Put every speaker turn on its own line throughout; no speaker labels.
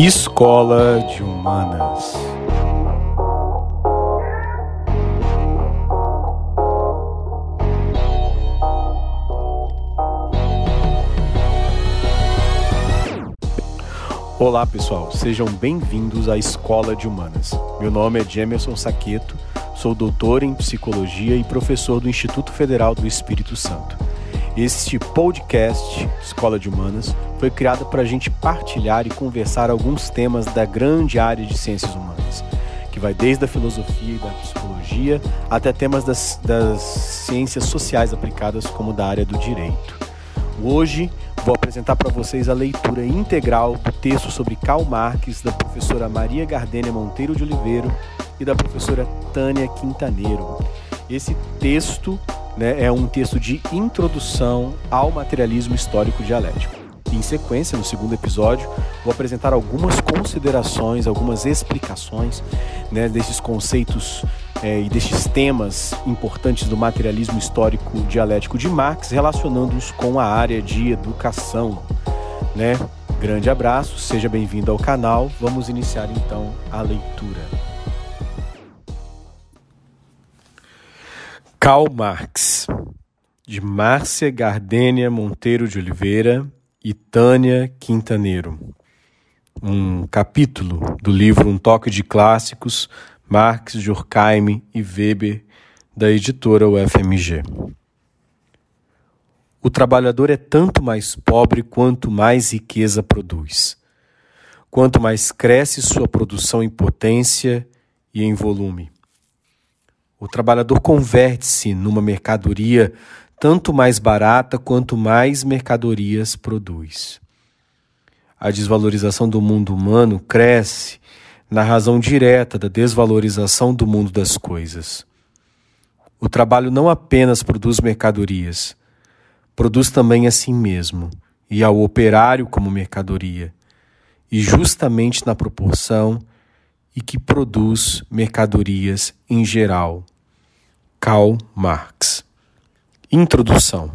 Escola de Humanas. Olá pessoal, sejam bem-vindos à Escola de Humanas. Meu nome é Jemerson Saqueto, sou doutor em psicologia e professor do Instituto Federal do Espírito Santo. Este podcast, Escola de Humanas, foi criado para a gente partilhar e conversar alguns temas da grande área de ciências humanas, que vai desde a filosofia e da psicologia até temas das, das ciências sociais aplicadas, como da área do direito. Hoje vou apresentar para vocês a leitura integral do texto sobre Karl Marx da professora Maria Gardênia Monteiro de Oliveira e da professora Tânia Quintaneiro. Esse texto né, é um texto de introdução ao materialismo histórico dialético. Em sequência, no segundo episódio, vou apresentar algumas considerações, algumas explicações né, desses conceitos é, e destes temas importantes do materialismo histórico dialético de Marx, relacionando-os com a área de educação. Né? Grande abraço, seja bem-vindo ao canal. Vamos iniciar então a leitura. Karl Marx, de Márcia Gardênia Monteiro de Oliveira e Tânia Quintaneiro. Um capítulo do livro Um Toque de Clássicos, Marx, Durkheim e Weber, da editora UFMG. O trabalhador é tanto mais pobre quanto mais riqueza produz. Quanto mais cresce sua produção em potência e em volume. O trabalhador converte-se numa mercadoria tanto mais barata quanto mais mercadorias produz. A desvalorização do mundo humano cresce na razão direta da desvalorização do mundo das coisas. O trabalho não apenas produz mercadorias, produz também a si mesmo e ao operário como mercadoria, e justamente na proporção e que produz mercadorias em geral. Karl Marx. Introdução.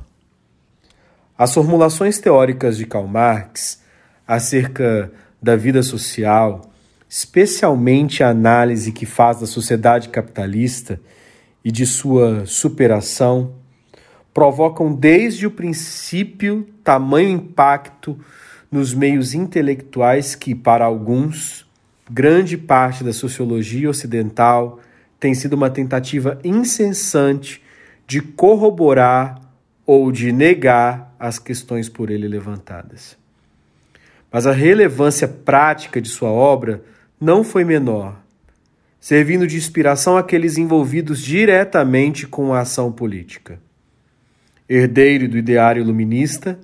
As formulações teóricas de Karl Marx acerca da vida social, especialmente a análise que faz da sociedade capitalista e de sua superação, provocam desde o princípio tamanho impacto nos meios intelectuais que, para alguns, grande parte da sociologia ocidental tem sido uma tentativa incessante de corroborar ou de negar as questões por ele levantadas. Mas a relevância prática de sua obra não foi menor, servindo de inspiração àqueles envolvidos diretamente com a ação política. Herdeiro do ideário iluminista,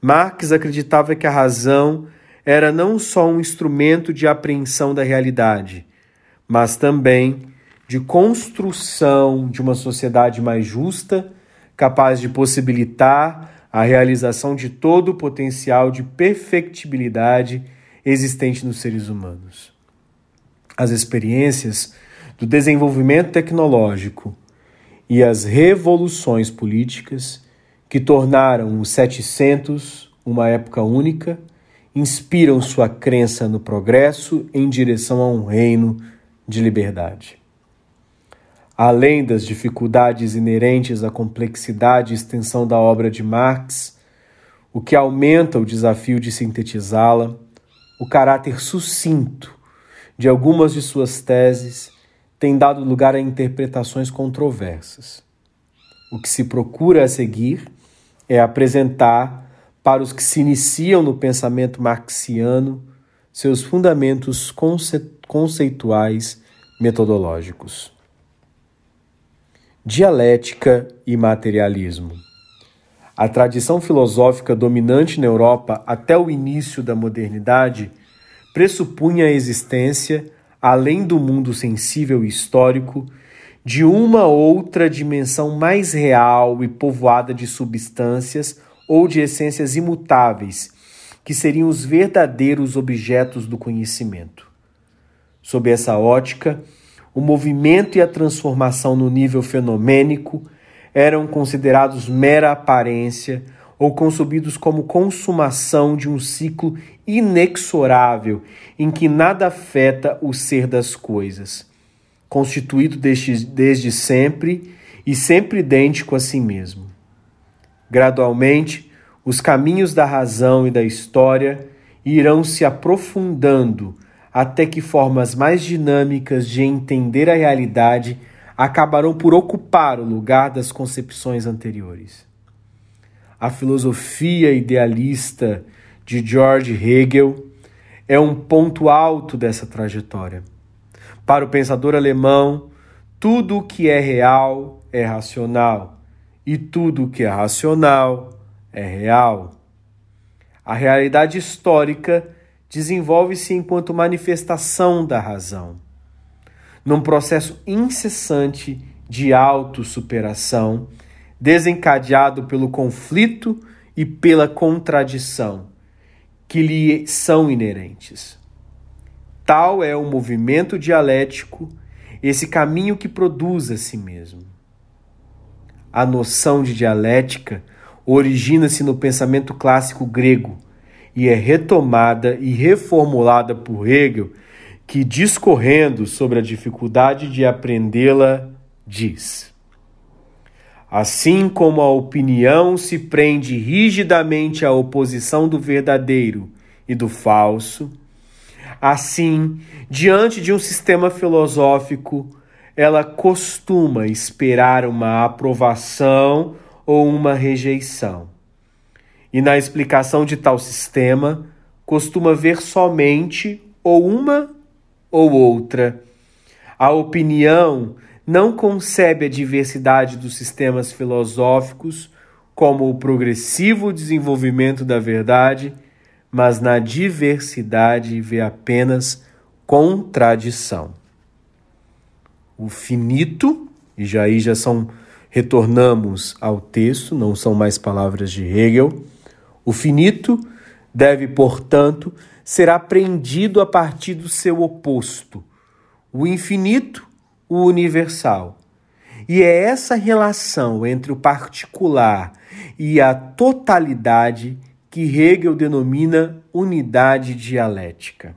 Marx acreditava que a razão era não só um instrumento de apreensão da realidade, mas também de construção de uma sociedade mais justa, capaz de possibilitar a realização de todo o potencial de perfectibilidade existente nos seres humanos. As experiências do desenvolvimento tecnológico e as revoluções políticas que tornaram os 700 uma época única inspiram sua crença no progresso em direção a um reino de liberdade. Além das dificuldades inerentes à complexidade e extensão da obra de Marx, o que aumenta o desafio de sintetizá-la, o caráter sucinto de algumas de suas teses tem dado lugar a interpretações controversas. O que se procura a seguir é apresentar para os que se iniciam no pensamento marxiano seus fundamentos conceituais metodológicos. Dialética e materialismo. A tradição filosófica dominante na Europa até o início da modernidade pressupunha a existência, além do mundo sensível e histórico, de uma outra dimensão mais real e povoada de substâncias ou de essências imutáveis, que seriam os verdadeiros objetos do conhecimento. Sob essa ótica, o movimento e a transformação no nível fenomênico eram considerados mera aparência ou concebidos como consumação de um ciclo inexorável em que nada afeta o ser das coisas, constituído desde, desde sempre e sempre idêntico a si mesmo. Gradualmente, os caminhos da razão e da história irão se aprofundando até que formas mais dinâmicas de entender a realidade acabarão por ocupar o lugar das concepções anteriores. A filosofia idealista de George Hegel é um ponto alto dessa trajetória. Para o pensador alemão, tudo o que é real é racional e tudo o que é racional é real. A realidade histórica desenvolve-se enquanto manifestação da razão, num processo incessante de autossuperação, desencadeado pelo conflito e pela contradição que lhe são inerentes. Tal é o movimento dialético, esse caminho que produz a si mesmo. A noção de dialética origina-se no pensamento clássico grego e é retomada e reformulada por Hegel, que, discorrendo sobre a dificuldade de aprendê-la, diz: Assim como a opinião se prende rigidamente à oposição do verdadeiro e do falso, assim, diante de um sistema filosófico, ela costuma esperar uma aprovação ou uma rejeição. E na explicação de tal sistema, costuma ver somente ou uma ou outra. A opinião não concebe a diversidade dos sistemas filosóficos como o progressivo desenvolvimento da verdade, mas na diversidade vê apenas contradição. O finito, e já aí já são retornamos ao texto, não são mais palavras de Hegel. O finito deve, portanto, ser apreendido a partir do seu oposto, o infinito, o universal. E é essa relação entre o particular e a totalidade que Hegel denomina unidade dialética.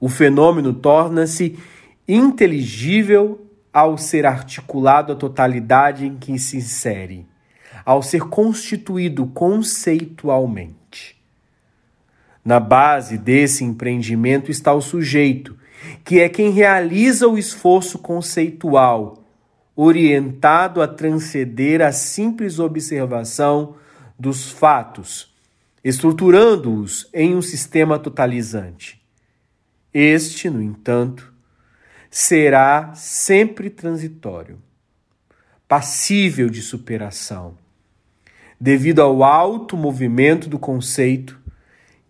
O fenômeno torna-se inteligível ao ser articulado a totalidade em que se insere, ao ser constituído conceitualmente. Na base desse empreendimento está o sujeito, que é quem realiza o esforço conceitual, orientado a transcender a simples observação dos fatos, estruturando-os em um sistema totalizante. Este, no entanto, será sempre transitório, passível de superação, devido ao alto movimento do conceito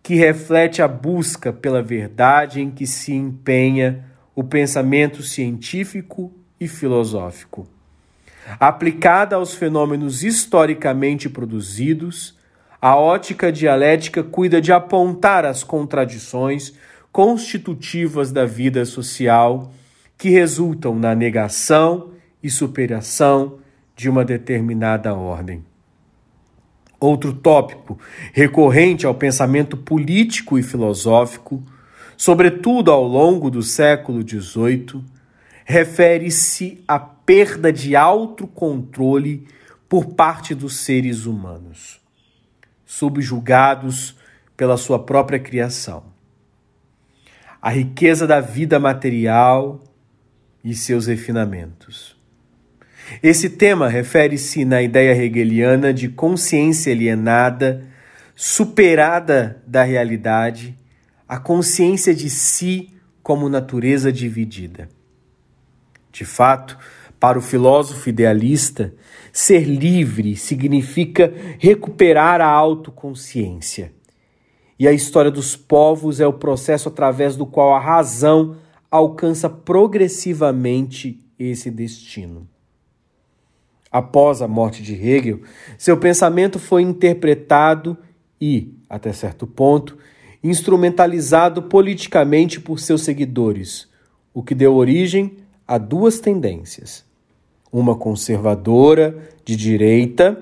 que reflete a busca pela verdade em que se empenha o pensamento científico e filosófico. Aplicada aos fenômenos historicamente produzidos, a ótica dialética cuida de apontar as contradições constitutivas da vida social que resultam na negação e superação de uma determinada ordem. Outro tópico recorrente ao pensamento político e filosófico, sobretudo ao longo do século XVIII, refere-se à perda de autocontrole por parte dos seres humanos, subjugados pela sua própria criação. A riqueza da vida material e seus refinamentos. Esse tema refere-se na ideia hegeliana de consciência alienada, superada da realidade, a consciência de si como natureza dividida. De fato, para o filósofo idealista, ser livre significa recuperar a autoconsciência. E a história dos povos é o processo através do qual a razão alcança progressivamente esse destino. Após a morte de Hegel, seu pensamento foi interpretado e, até certo ponto, instrumentalizado politicamente por seus seguidores, o que deu origem a duas tendências: uma conservadora de direita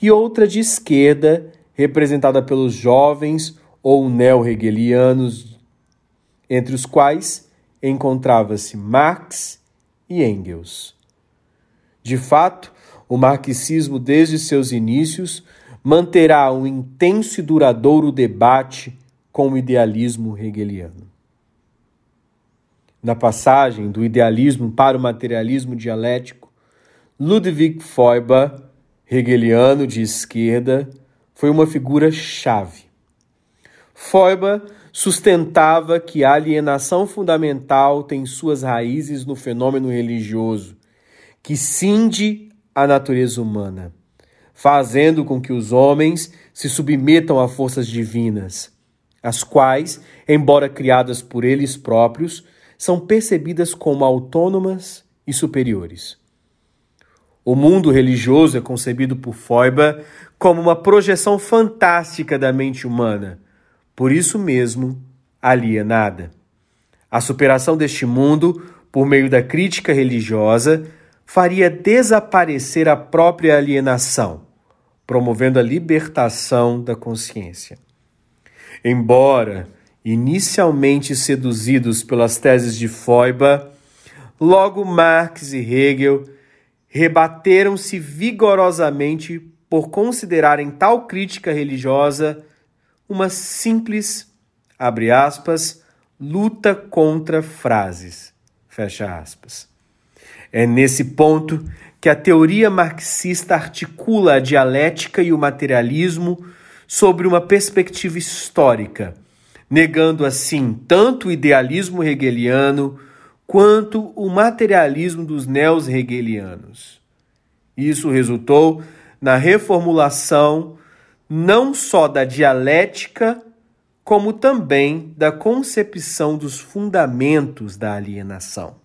e outra de esquerda, representada pelos jovens ou neo-hegelianos, entre os quais encontrava-se Marx e Engels. De fato, o marxismo, desde seus inícios, manterá um intenso e duradouro debate com o idealismo hegeliano. Na passagem do idealismo para o materialismo dialético, Ludwig Feuerbach, hegeliano de esquerda, foi uma figura chave. Feuerbach sustentava que a alienação fundamental tem suas raízes no fenômeno religioso, que cinde a natureza humana, fazendo com que os homens se submetam a forças divinas, as quais, embora criadas por eles próprios, são percebidas como autônomas e superiores. O mundo religioso é concebido por Feuerbach como uma projeção fantástica da mente humana, por isso mesmo alienada. A superação deste mundo, por meio da crítica religiosa, faria desaparecer a própria alienação, promovendo a libertação da consciência. Embora inicialmente seduzidos pelas teses de Feuerbach, logo Marx e Hegel rebateram-se vigorosamente por considerarem tal crítica religiosa uma simples, abre aspas, luta contra frases, fecha aspas. É nesse ponto que a teoria marxista articula a dialética e o materialismo sobre uma perspectiva histórica, negando assim tanto o idealismo hegeliano quanto o materialismo dos neos-hegelianos. Isso resultou na reformulação não só da dialética, como também da concepção dos fundamentos da alienação.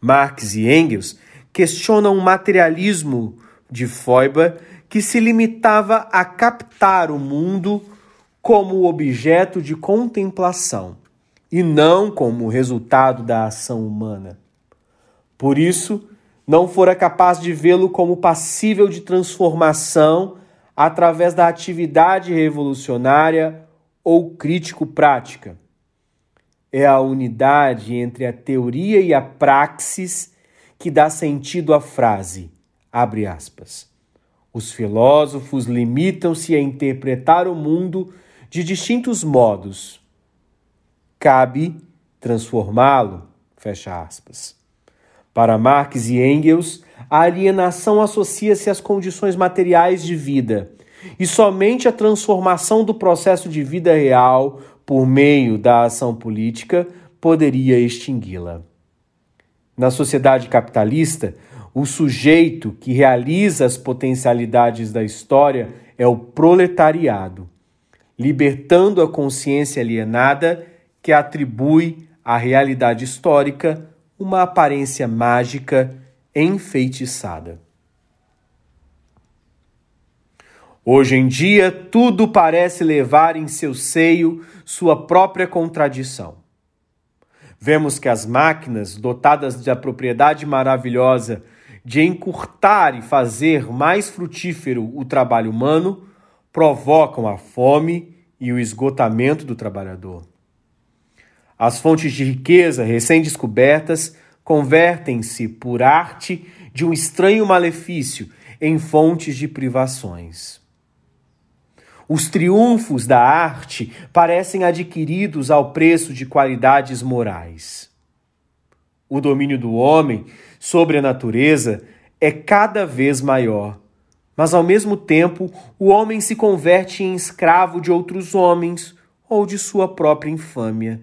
Marx e Engels questionam o materialismo de Feuerbach que se limitava a captar o mundo como objeto de contemplação e não como resultado da ação humana. Por isso, não fora capaz de vê-lo como passível de transformação através da atividade revolucionária ou crítico-prática. É a unidade entre a teoria e a praxis que dá sentido à frase, abre aspas. Os filósofos limitam-se a interpretar o mundo de distintos modos. Cabe transformá-lo, fecha aspas. Para Marx e Engels, a alienação associa-se às condições materiais de vida, e somente a transformação do processo de vida real por meio da ação política poderia extingui-la. Na sociedade capitalista, o sujeito que realiza as potencialidades da história é o proletariado, libertando a consciência alienada que atribui à realidade histórica uma aparência mágica enfeitiçada. Hoje em dia, tudo parece levar em seu seio sua própria contradição. Vemos que as máquinas, dotadas da propriedade maravilhosa de encurtar e fazer mais frutífero o trabalho humano, provocam a fome e o esgotamento do trabalhador. As fontes de riqueza recém-descobertas convertem-se, por arte de um estranho malefício, em fontes de privações. Os triunfos da arte parecem adquiridos ao preço de qualidades morais. O domínio do homem sobre a natureza é cada vez maior. Mas ao mesmo tempo, o homem se converte em escravo de outros homens ou de sua própria infâmia.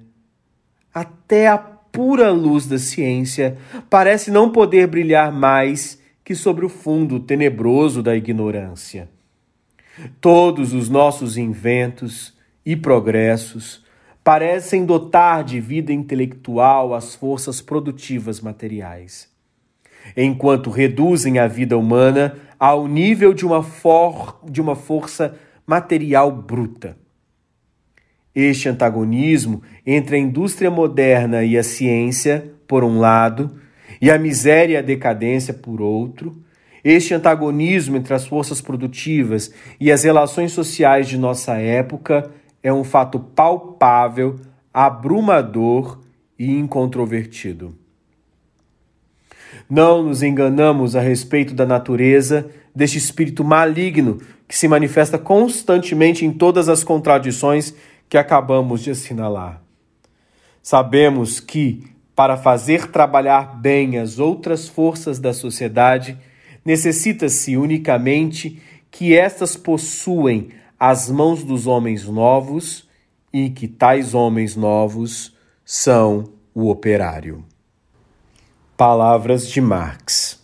Até a pura luz da ciência parece não poder brilhar mais que sobre o fundo tenebroso da ignorância. Todos os nossos inventos e progressos parecem dotar de vida intelectual as forças produtivas materiais enquanto reduzem a vida humana ao nível de uma, for de uma força material bruta. Este antagonismo entre a indústria moderna e a ciência, por um lado, e a miséria e a decadência, por outro, Este antagonismo entre as forças produtivas e as relações sociais de nossa época é um fato palpável, abrumador e incontrovertido. Não nos enganamos a respeito da natureza deste espírito maligno que se manifesta constantemente em todas as contradições que acabamos de assinalar. Sabemos que, para fazer trabalhar bem as outras forças da sociedade, necessita-se unicamente que estas possuem as mãos dos homens novos e que tais homens novos são o operário. Palavras de Marx.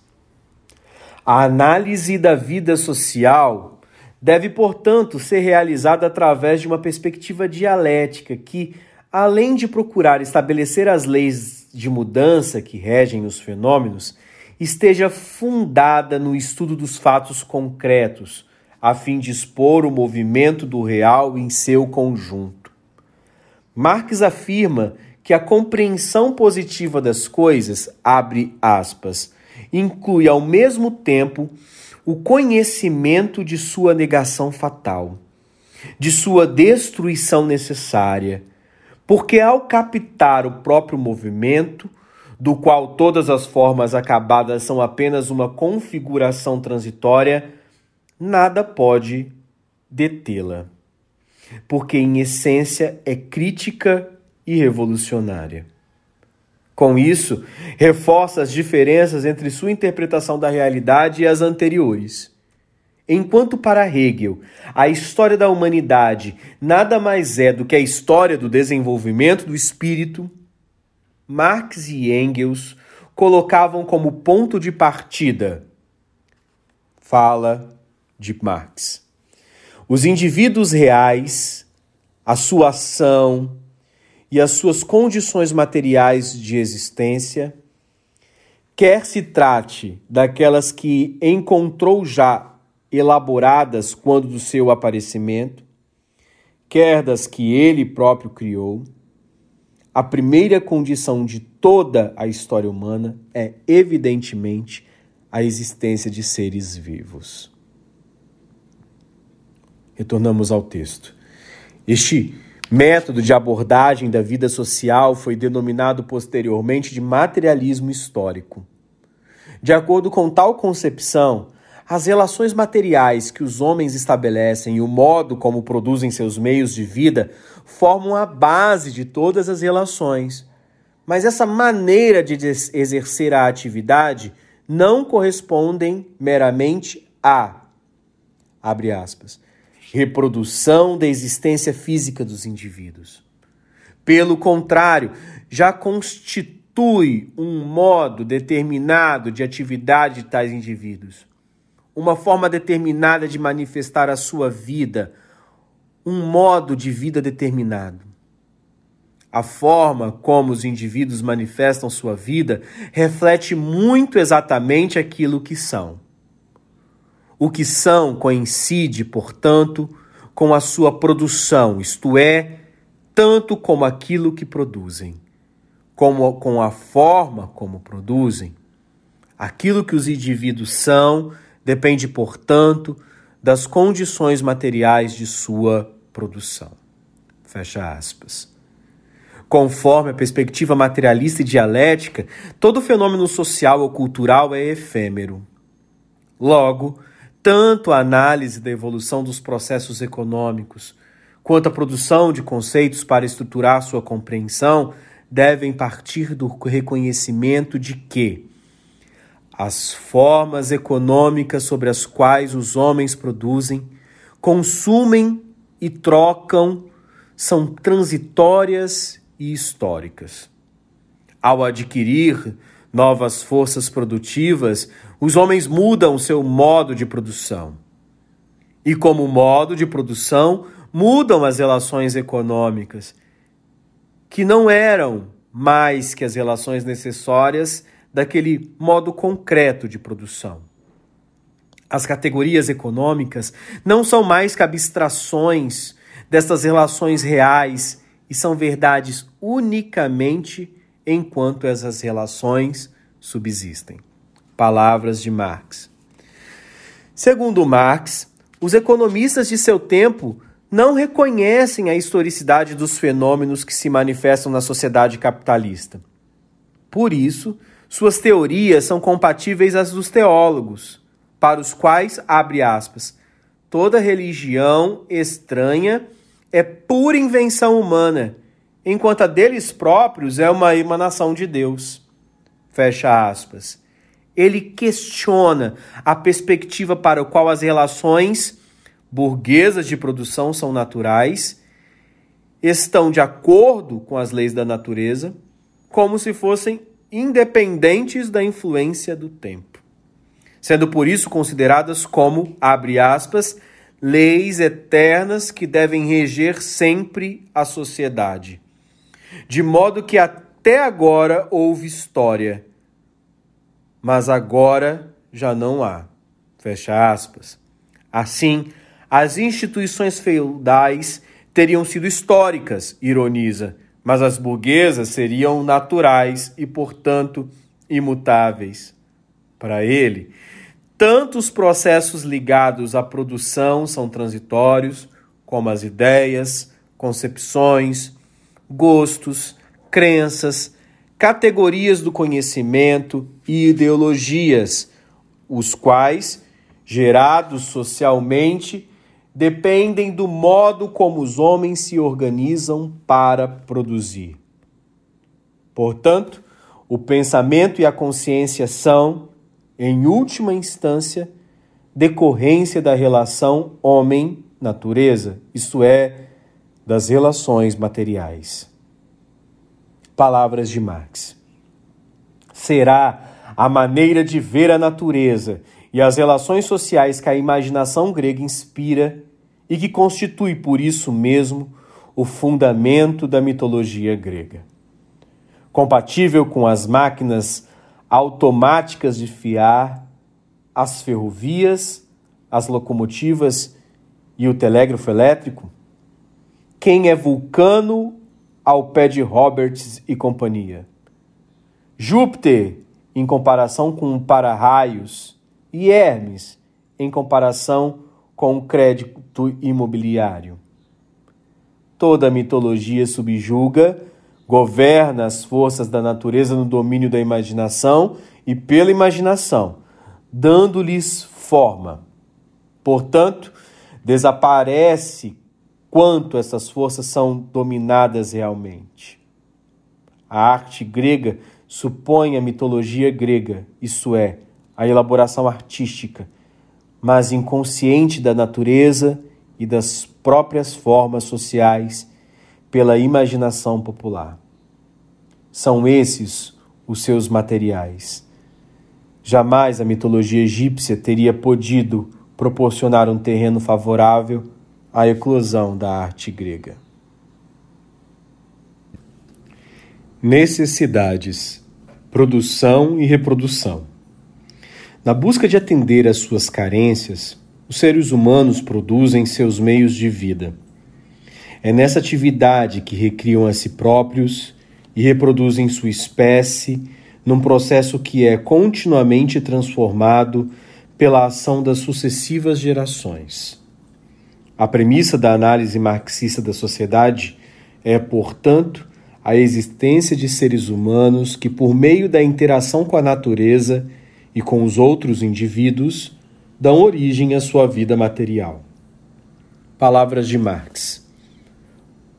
A análise da vida social deve, portanto, ser realizada através de uma perspectiva dialética que, além de procurar estabelecer as leis de mudança que regem os fenômenos, esteja fundada no estudo dos fatos concretos, a fim de expor o movimento do real em seu conjunto. Marx afirma que a compreensão positiva das coisas, abre aspas, inclui ao mesmo tempo o conhecimento de sua negação fatal, de sua destruição necessária, porque ao captar o próprio movimento, do qual todas as formas acabadas são apenas uma configuração transitória, nada pode detê-la, porque em essência é crítica e revolucionária. Com isso, reforça as diferenças entre sua interpretação da realidade e as anteriores. Enquanto para Hegel a história da humanidade nada mais é do que a história do desenvolvimento do espírito, Marx e Engels colocavam como ponto de partida fala de Marx. Os indivíduos reais, a sua ação, e as suas condições materiais de existência, quer se trate daquelas que encontrou já elaboradas quando do seu aparecimento, quer das que ele próprio criou, a primeira condição de toda a história humana é, evidentemente, a existência de seres vivos. Retornamos ao texto. Este método de abordagem da vida social foi denominado posteriormente de materialismo histórico. De acordo com tal concepção, as relações materiais que os homens estabelecem e o modo como produzem seus meios de vida formam a base de todas as relações. Mas essa maneira de exercer a atividade não correspondem meramente a abre aspas reprodução da existência física dos indivíduos. Pelo contrário, já constitui um modo determinado de atividade de tais indivíduos, uma forma determinada de manifestar a sua vida, um modo de vida determinado. A forma como os indivíduos manifestam sua vida reflete muito exatamente aquilo que são. O que são coincide, portanto, com a sua produção, isto é, tanto como aquilo que produzem, como com a forma como produzem. Aquilo que os indivíduos são depende, portanto, das condições materiais de sua produção. Fecha aspas. Conforme a perspectiva materialista e dialética, todo fenômeno social ou cultural é efêmero. Logo, tanto a análise da evolução dos processos econômicos quanto a produção de conceitos para estruturar sua compreensão devem partir do reconhecimento de que as formas econômicas sobre as quais os homens produzem, consumem e trocam são transitórias e históricas. Ao adquirir novas forças produtivas, os homens mudam seu modo de produção. E, como modo de produção, mudam as relações econômicas, que não eram mais que as relações necessárias daquele modo concreto de produção. As categorias econômicas não são mais que abstrações destas relações reais e são verdades unicamente enquanto essas relações subsistem. Palavras de Marx. Segundo Marx, os economistas de seu tempo não reconhecem a historicidade dos fenômenos que se manifestam na sociedade capitalista. Por isso, suas teorias são compatíveis às dos teólogos, para os quais, abre aspas, toda religião estranha é pura invenção humana, enquanto a deles próprios é uma emanação de Deus. Fecha aspas. Ele questiona a perspectiva para a qual as relações burguesas de produção são naturais, estão de acordo com as leis da natureza, como se fossem independentes da influência do tempo, sendo por isso consideradas como, abre aspas, leis eternas que devem reger sempre a sociedade. De modo que até agora houve história, mas agora já não há. Fecha aspas. Assim, as instituições feudais teriam sido históricas, ironiza, mas as burguesas seriam naturais e, portanto, imutáveis. Para ele, tanto os processos ligados à produção são transitórios, como as ideias, concepções, gostos, crenças, categorias do conhecimento e ideologias, os quais, gerados socialmente, dependem do modo como os homens se organizam para produzir. Portanto, o pensamento e a consciência são, em última instância, decorrência da relação homem-natureza, isto é, das relações materiais. Palavras de Marx. Será a maneira de ver a natureza e as relações sociais que a imaginação grega inspira e que constitui por isso mesmo o fundamento da mitologia grega. Compatível com as máquinas automáticas de fiar, as ferrovias, as locomotivas e o telégrafo elétrico? Quem é Vulcano ao pé de Roberts e companhia? Júpiter, em comparação com para-raios e Hermes em comparação com o crédito imobiliário. Toda a mitologia subjuga, governa as forças da natureza no domínio da imaginação e pela imaginação, dando-lhes forma. Portanto, desaparece quanto essas forças são dominadas realmente. A arte grega supõe a mitologia grega, isso é, a elaboração artística, mas inconsciente da natureza e das próprias formas sociais pela imaginação popular. São esses os seus materiais. Jamais a mitologia egípcia teria podido proporcionar um terreno favorável à eclosão da arte grega. Necessidades, produção e reprodução. Na busca de atender às suas carências, os seres humanos produzem seus meios de vida. É nessa atividade que recriam a si próprios e reproduzem sua espécie, num processo que é continuamente transformado pela ação das sucessivas gerações. A premissa da análise marxista da sociedade é, portanto, a existência de seres humanos que, por meio da interação com a natureza, e com os outros indivíduos dão origem à sua vida material. Palavras de Marx.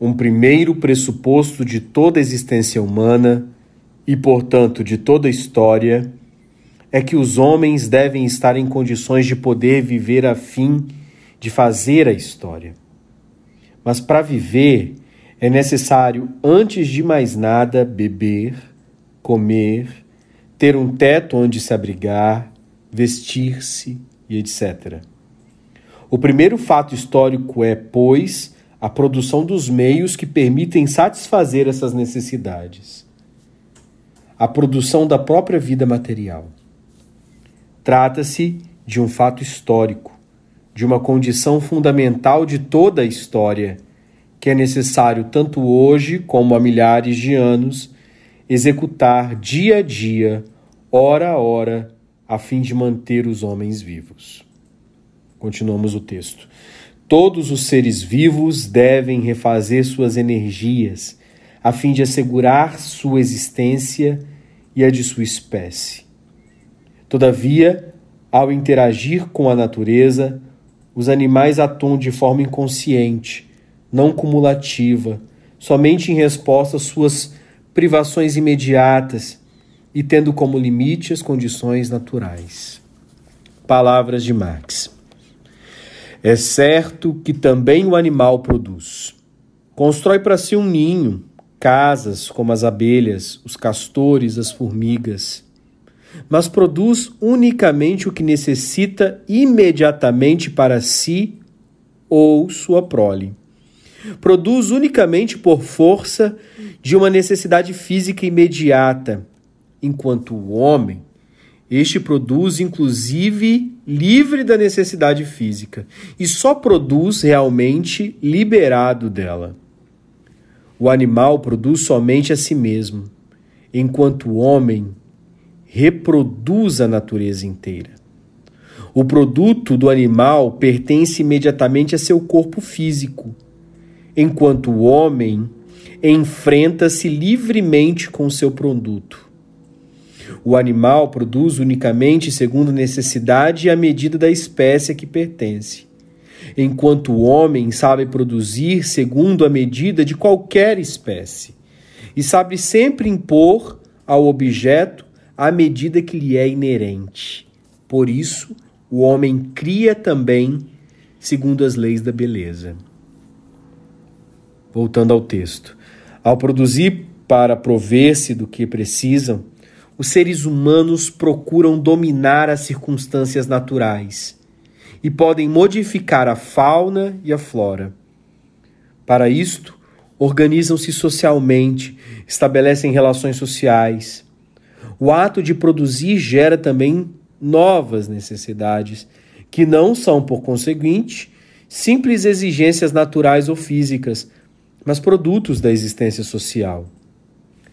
Um primeiro pressuposto de toda existência humana e, portanto, de toda história é que os homens devem estar em condições de poder viver a fim de fazer a história. Mas para viver é necessário, antes de mais nada, beber, comer, ter um teto onde se abrigar, vestir-se e etc. O primeiro fato histórico é, pois, a produção dos meios que permitem satisfazer essas necessidades. A produção da própria vida material. Trata-se de um fato histórico, de uma condição fundamental de toda a história, que é necessário tanto hoje como há milhares de anos executar dia a dia hora a hora, a fim de manter os homens vivos. Continuamos o texto. Todos os seres vivos devem refazer suas energias, a fim de assegurar sua existência e a de sua espécie. Todavia, ao interagir com a natureza, os animais atuam de forma inconsciente, não cumulativa, somente em resposta às suas privações imediatas e tendo como limite as condições naturais. Palavras de Marx. É certo que também o animal produz. Constrói para si um ninho, casas como as abelhas, os castores, as formigas. Mas produz unicamente o que necessita imediatamente para si ou sua prole. Produz unicamente por força de uma necessidade física imediata, enquanto o homem, este produz inclusive livre da necessidade física e só produz realmente liberado dela. O animal produz somente a si mesmo, enquanto o homem reproduz a natureza inteira. O produto do animal pertence imediatamente a seu corpo físico, enquanto o homem enfrenta-se livremente com seu produto. O animal produz unicamente segundo necessidade e a medida da espécie a que pertence, enquanto o homem sabe produzir segundo a medida de qualquer espécie e sabe sempre impor ao objeto a medida que lhe é inerente. Por isso, o homem cria também segundo as leis da beleza. Voltando ao texto. Ao produzir para prover-se do que precisam, os seres humanos procuram dominar as circunstâncias naturais e podem modificar a fauna e a flora. Para isto, organizam-se socialmente, estabelecem relações sociais. O ato de produzir gera também novas necessidades, que não são, por conseguinte, simples exigências naturais ou físicas, mas produtos da existência social.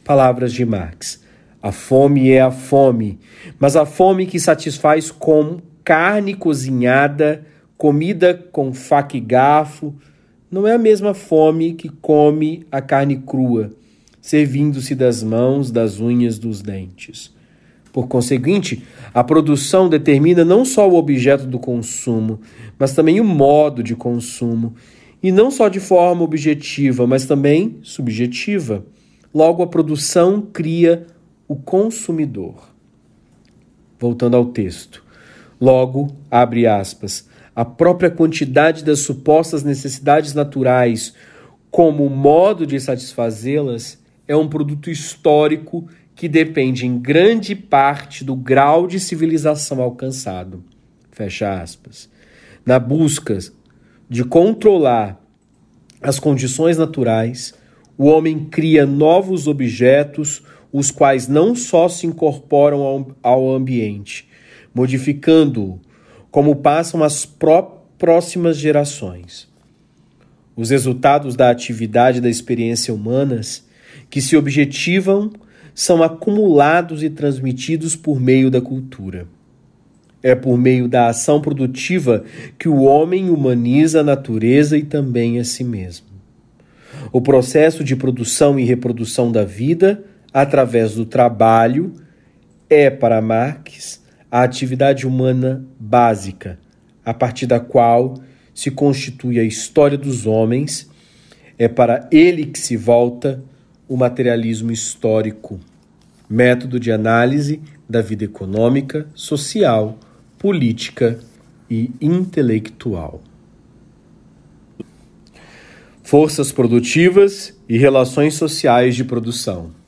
Palavras de Marx. A fome é a fome, mas a fome que satisfaz com carne cozinhada, comida com faca e garfo, não é a mesma fome que come a carne crua, servindo-se das mãos, das unhas, dos dentes. Por conseguinte, a produção determina não só o objeto do consumo, mas também o modo de consumo, e não só de forma objetiva, mas também subjetiva. Logo, a produção cria o consumidor. Voltando ao texto. Logo, abre aspas, a própria quantidade das supostas necessidades naturais como modo de satisfazê-las é um produto histórico que depende em grande parte do grau de civilização alcançado. Fecha aspas. Na busca de controlar as condições naturais, o homem cria novos objetos os quais não só se incorporam ao, ao ambiente, modificando-o, como passam as pró próximas gerações. Os resultados da atividade da experiência humanas que se objetivam são acumulados e transmitidos por meio da cultura. É por meio da ação produtiva que o homem humaniza a natureza e também a si mesmo. O processo de produção e reprodução da vida através do trabalho, é para Marx a atividade humana básica, a partir da qual se constitui a história dos homens, é para ele que se volta o materialismo histórico, método de análise da vida econômica, social, política e intelectual. Forças produtivas e relações sociais de produção.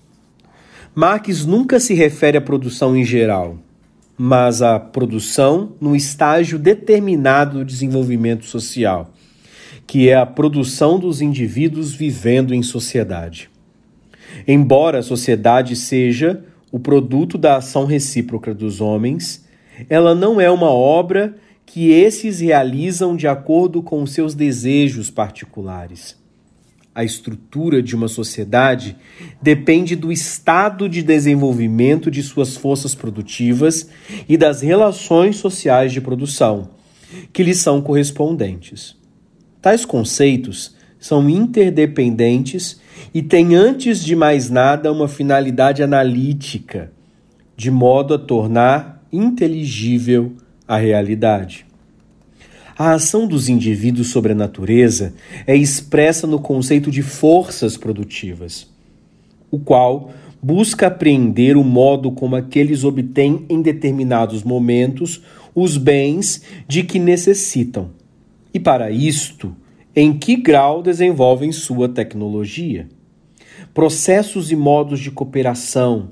Marx nunca se refere à produção em geral, mas à produção no estágio determinado do desenvolvimento social, que é a produção dos indivíduos vivendo em sociedade. Embora a sociedade seja o produto da ação recíproca dos homens, ela não é uma obra que esses realizam de acordo com seus desejos particulares a estrutura de uma sociedade depende do estado de desenvolvimento de suas forças produtivas e das relações sociais de produção, que lhes são correspondentes. Tais conceitos são interdependentes e têm, antes de mais nada, uma finalidade analítica, de modo a tornar inteligível a realidade. A ação dos indivíduos sobre a natureza é expressa no conceito de forças produtivas, o qual busca apreender o modo como aqueles obtêm em determinados momentos os bens de que necessitam. E para isto, em que grau desenvolvem sua tecnologia? Processos e modos de cooperação,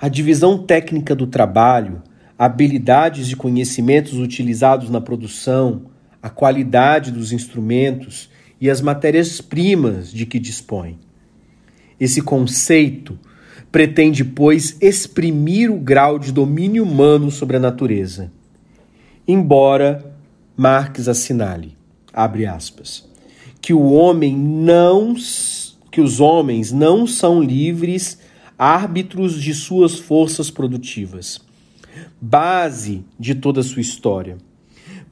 a divisão técnica do trabalho, habilidades e conhecimentos utilizados na produção, a qualidade dos instrumentos e as matérias-primas de que dispõe. Esse conceito pretende, pois, exprimir o grau de domínio humano sobre a natureza. Embora Marx assinale, abre aspas, que o homem não que os homens não são livres árbitros de suas forças produtivas, base de toda a sua história.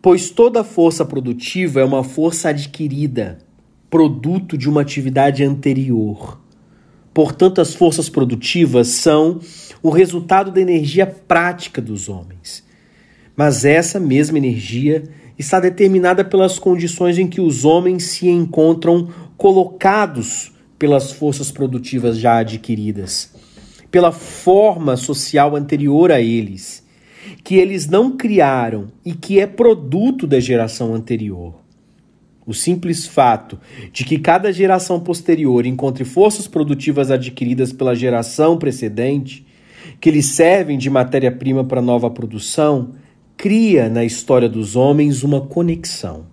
Pois toda força produtiva é uma força adquirida, produto de uma atividade anterior. Portanto, as forças produtivas são o resultado da energia prática dos homens. Mas essa mesma energia está determinada pelas condições em que os homens se encontram colocados pelas forças produtivas já adquiridas, pela forma social anterior a eles, que eles não criaram e que é produto da geração anterior. O simples fato de que cada geração posterior encontre forças produtivas adquiridas pela geração precedente, que lhe servem de matéria-prima para nova produção, cria na história dos homens uma conexão.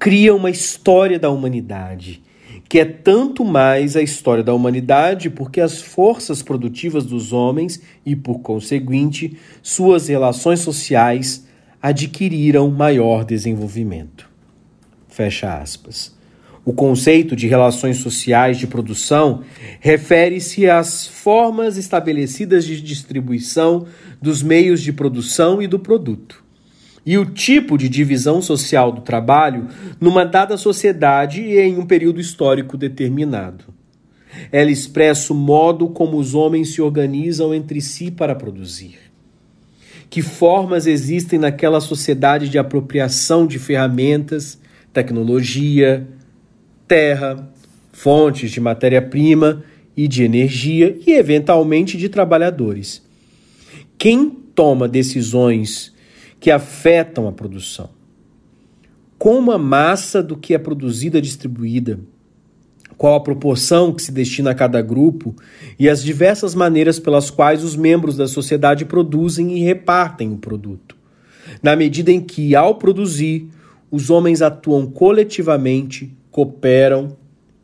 Cria uma história da humanidade, que é tanto mais a história da humanidade porque as forças produtivas dos homens e, por conseguinte, suas relações sociais adquiriram maior desenvolvimento. Fecha aspas. O conceito de relações sociais de produção refere-se às formas estabelecidas de distribuição dos meios de produção e do produto, e o tipo de divisão social do trabalho numa dada sociedade e em um período histórico determinado. Ela expressa o modo como os homens se organizam entre si para produzir. Que formas existem naquela sociedade de apropriação de ferramentas tecnologia, terra, fontes de matéria-prima e de energia e, eventualmente, de trabalhadores. Quem toma decisões que afetam a produção? Como a massa do que é produzida é distribuída? Qual a proporção que se destina a cada grupo e as diversas maneiras pelas quais os membros da sociedade produzem e repartem o produto? Na medida em que, ao produzir, os homens atuam coletivamente, cooperam,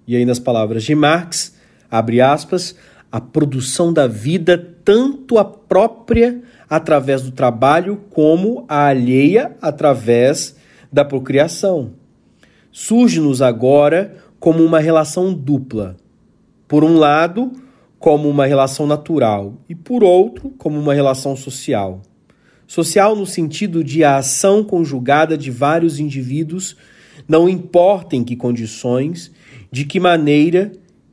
e aí nas palavras de Marx, abre aspas, a produção da vida, tanto a própria através do trabalho, como a alheia através da procriação. Surge-nos agora como uma relação dupla. Por um lado, como uma relação natural, e por outro, como uma relação social. Social no sentido de a ação conjugada de vários indivíduos, não importa em que condições, de que maneira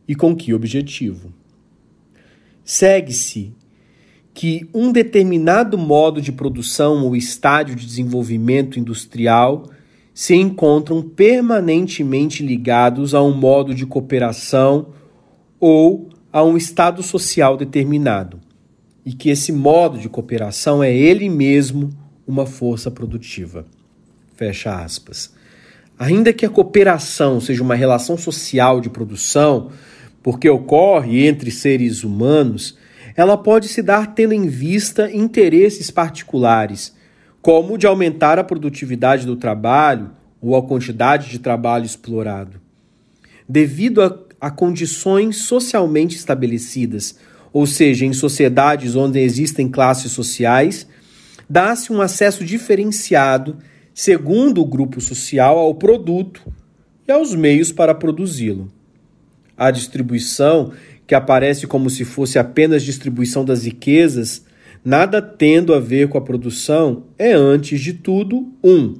e com que objetivo. Segue-se que um determinado modo de produção ou estádio de desenvolvimento industrial se encontram permanentemente ligados a um modo de cooperação ou a um estado social determinado e que esse modo de cooperação é ele mesmo uma força produtiva. Fecha aspas. Ainda que a cooperação seja uma relação social de produção, porque ocorre entre seres humanos, ela pode se dar tendo em vista interesses particulares, como o de aumentar a produtividade do trabalho ou a quantidade de trabalho explorado. Devido a, a condições socialmente estabelecidas, ou seja, em sociedades onde existem classes sociais, dá-se um acesso diferenciado, segundo o grupo social, ao produto e aos meios para produzi-lo. A distribuição, que aparece como se fosse apenas distribuição das riquezas, nada tendo a ver com a produção, é, antes de tudo, um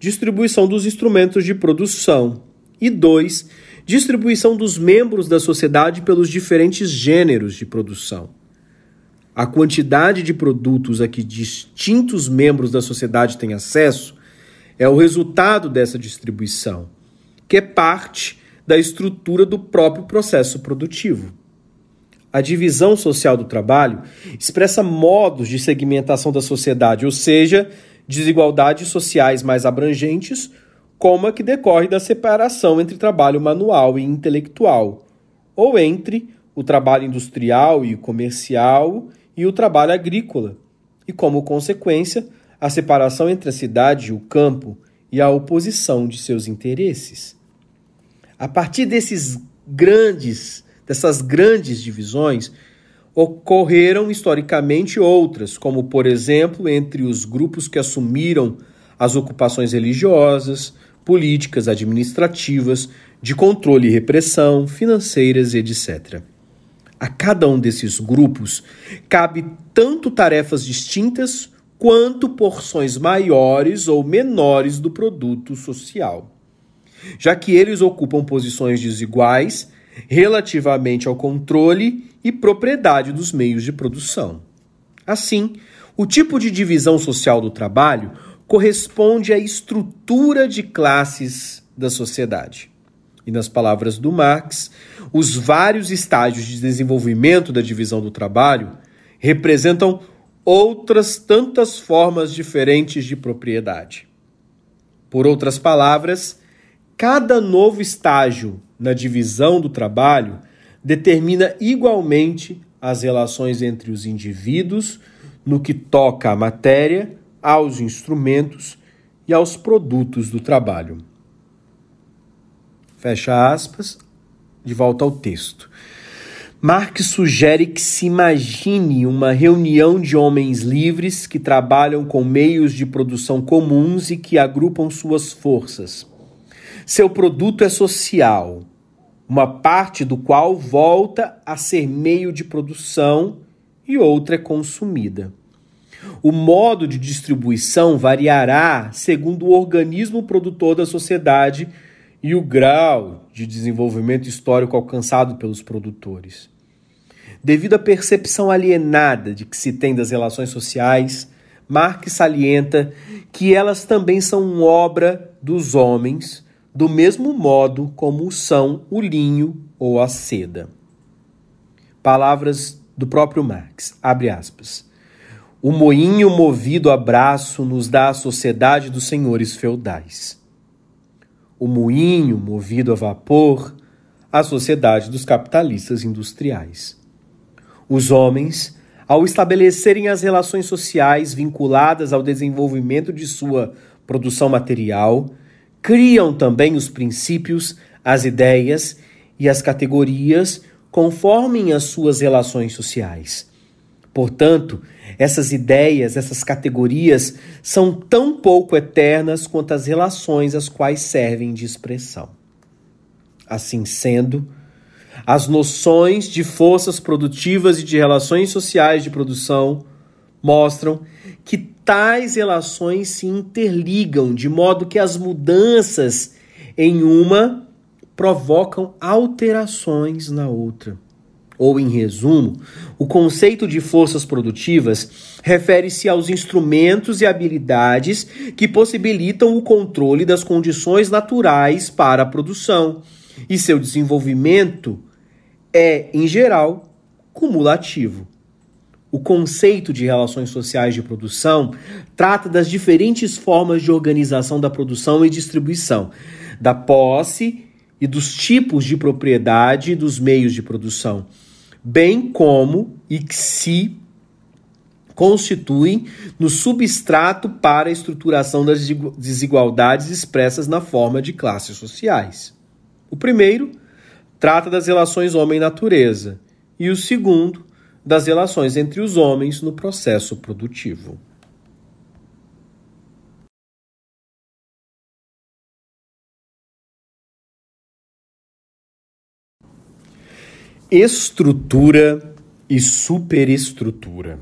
distribuição dos instrumentos de produção. E 2. Distribuição dos membros da sociedade pelos diferentes gêneros de produção. A quantidade de produtos a que distintos membros da sociedade têm acesso é o resultado dessa distribuição, que é parte da estrutura do próprio processo produtivo. A divisão social do trabalho expressa modos de segmentação da sociedade, ou seja, desigualdades sociais mais abrangentes, como a que decorre da separação entre trabalho manual e intelectual, ou entre o trabalho industrial e comercial e o trabalho agrícola, e como consequência, a separação entre a cidade e o campo e a oposição de seus interesses. A partir desses grandes, dessas grandes divisões, ocorreram historicamente outras, como por exemplo, entre os grupos que assumiram as ocupações religiosas, políticas, administrativas, de controle e repressão, financeiras, etc. A cada um desses grupos cabe tanto tarefas distintas quanto porções maiores ou menores do produto social, já que eles ocupam posições desiguais relativamente ao controle e propriedade dos meios de produção. Assim, o tipo de divisão social do trabalho corresponde à estrutura de classes da sociedade. E nas palavras do Marx, os vários estágios de desenvolvimento da divisão do trabalho representam outras tantas formas diferentes de propriedade. Por outras palavras, cada novo estágio na divisão do trabalho determina igualmente as relações entre os indivíduos no que toca à matéria, aos instrumentos e aos produtos do trabalho. Fecha aspas, de volta ao texto. Marx sugere que se imagine uma reunião de homens livres que trabalham com meios de produção comuns e que agrupam suas forças. Seu produto é social, uma parte do qual volta a ser meio de produção e outra é consumida. O modo de distribuição variará segundo o organismo produtor da sociedade e o grau de desenvolvimento histórico alcançado pelos produtores. Devido à percepção alienada de que se tem das relações sociais, Marx salienta que elas também são obra dos homens do mesmo modo como são o linho ou a seda. Palavras do próprio Marx, abre aspas. O moinho movido a braço nos dá a sociedade dos senhores feudais. O moinho movido a vapor, a sociedade dos capitalistas industriais. Os homens, ao estabelecerem as relações sociais vinculadas ao desenvolvimento de sua produção material, criam também os princípios, as ideias e as categorias conforme as suas relações sociais. Portanto, essas ideias, essas categorias são tão pouco eternas quanto as relações às quais servem de expressão. Assim sendo, as noções de forças produtivas e de relações sociais de produção mostram que tais relações se interligam, de modo que as mudanças em uma provocam alterações na outra. Ou, em resumo, o conceito de forças produtivas refere-se aos instrumentos e habilidades que possibilitam o controle das condições naturais para a produção, e seu desenvolvimento é, em geral, cumulativo. O conceito de relações sociais de produção trata das diferentes formas de organização da produção e distribuição, da posse e dos tipos de propriedade dos meios de produção, bem como e que se constituem no substrato para a estruturação das desigualdades expressas na forma de classes sociais. O primeiro trata das relações homem-natureza e o segundo das relações entre os homens no processo produtivo. Estrutura e superestrutura.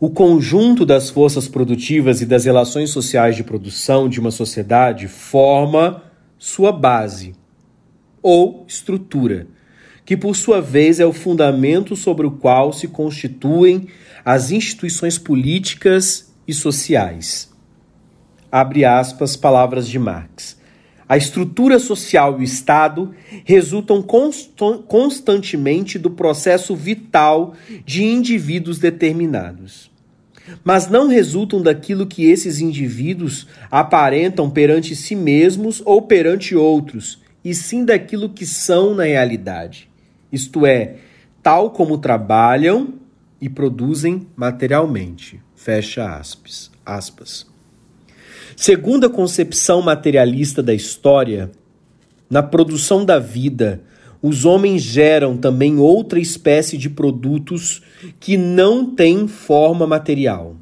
o conjunto das forças produtivas e das relações sociais de produção de uma sociedade forma sua base ou estrutura, que por sua vez é o fundamento sobre o qual se constituem as instituições políticas e sociais. Abre aspas, palavras de Marx. A estrutura social e o Estado resultam constantemente do processo vital de indivíduos determinados. Mas não resultam daquilo que esses indivíduos aparentam perante si mesmos ou perante outros, e sim daquilo que são na realidade. Isto é, tal como trabalham e produzem materialmente. Fecha aspas. aspas. Segundo a concepção materialista da história, na produção da vida, os homens geram também outra espécie de produtos que não têm forma material.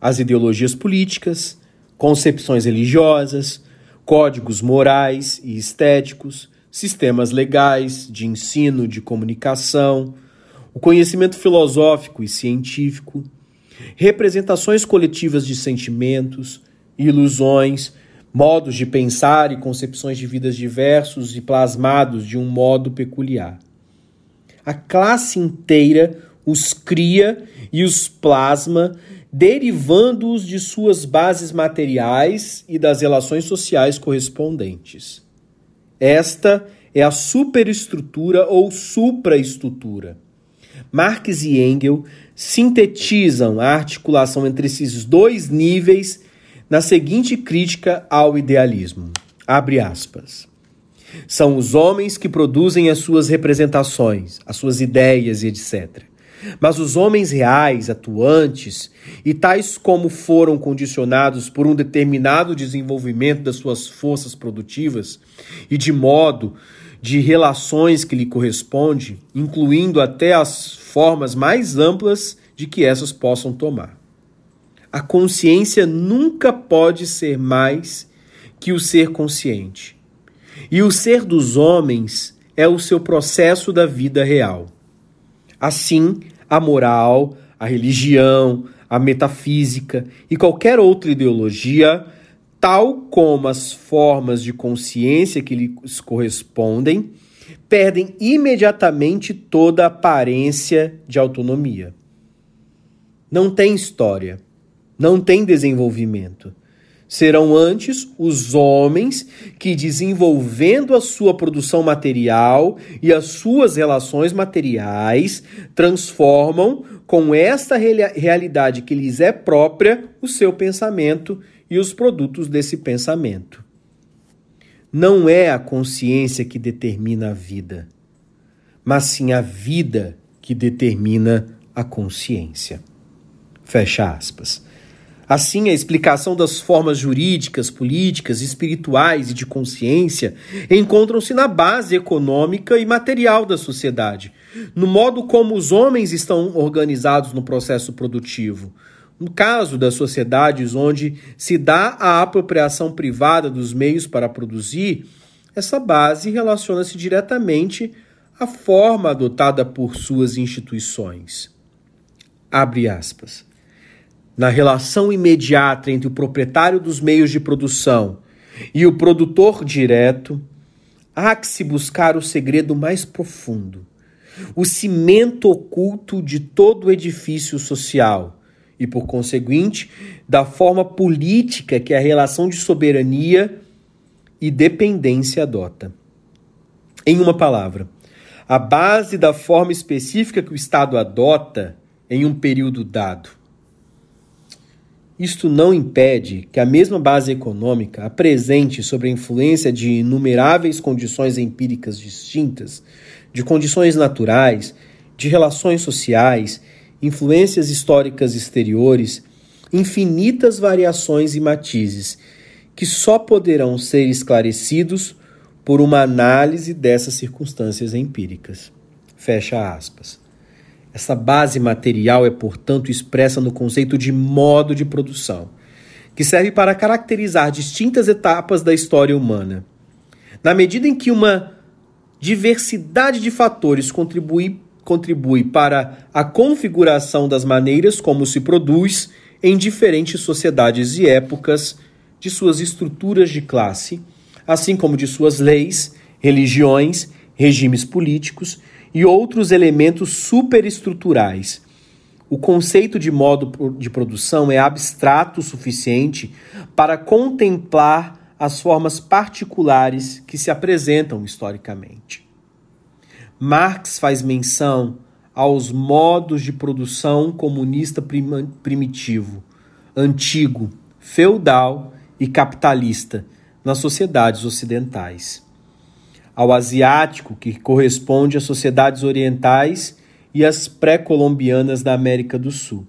As ideologias políticas, concepções religiosas, códigos morais e estéticos, sistemas legais, de ensino, de comunicação, o conhecimento filosófico e científico, representações coletivas de sentimentos, ilusões, modos de pensar e concepções de vidas diversos e plasmados de um modo peculiar. A classe inteira os cria e os plasma, derivando-os de suas bases materiais e das relações sociais correspondentes. Esta é a superestrutura ou supraestrutura. Marx e Engels sintetizam a articulação entre esses dois níveis na seguinte crítica ao idealismo. Abre aspas. São os homens que produzem as suas representações, as suas ideias e etc. Mas os homens reais, atuantes, e tais como foram condicionados por um determinado desenvolvimento das suas forças produtivas e de modo de relações que lhe corresponde, incluindo até as formas mais amplas de que essas possam tomar. A consciência nunca pode ser mais que o ser consciente. E o ser dos homens é o seu processo da vida real. Assim, a moral, a religião, a metafísica e qualquer outra ideologia, tal como as formas de consciência que lhes correspondem, perdem imediatamente toda a aparência de autonomia. Não tem história não tem desenvolvimento. Serão antes os homens que, desenvolvendo a sua produção material e as suas relações materiais, transformam com esta realidade que lhes é própria o seu pensamento e os produtos desse pensamento. Não é a consciência que determina a vida, mas sim a vida que determina a consciência. Fecha aspas. Assim, a explicação das formas jurídicas, políticas, espirituais e de consciência encontram-se na base econômica e material da sociedade, no modo como os homens estão organizados no processo produtivo. No caso das sociedades onde se dá a apropriação privada dos meios para produzir, essa base relaciona-se diretamente à forma adotada por suas instituições. Abre aspas na relação imediata entre o proprietário dos meios de produção e o produtor direto, há que se buscar o segredo mais profundo, o cimento oculto de todo o edifício social e, por conseguinte, da forma política que a relação de soberania e dependência adota. Em uma palavra, a base da forma específica que o Estado adota em um período dado isto não impede que a mesma base econômica apresente sobre a influência de inumeráveis condições empíricas distintas, de condições naturais, de relações sociais, influências históricas exteriores, infinitas variações e matizes, que só poderão ser esclarecidos por uma análise dessas circunstâncias empíricas. Fecha aspas. Essa base material é, portanto, expressa no conceito de modo de produção, que serve para caracterizar distintas etapas da história humana. Na medida em que uma diversidade de fatores contribui contribui para a configuração das maneiras como se produz em diferentes sociedades e épocas, de suas estruturas de classe, assim como de suas leis, religiões, regimes políticos e outros elementos superestruturais. O conceito de modo de produção é abstrato o suficiente para contemplar as formas particulares que se apresentam historicamente. Marx faz menção aos modos de produção comunista primitivo, antigo, feudal e capitalista nas sociedades ocidentais. Ao asiático, que corresponde às sociedades orientais e às pré-colombianas da América do Sul.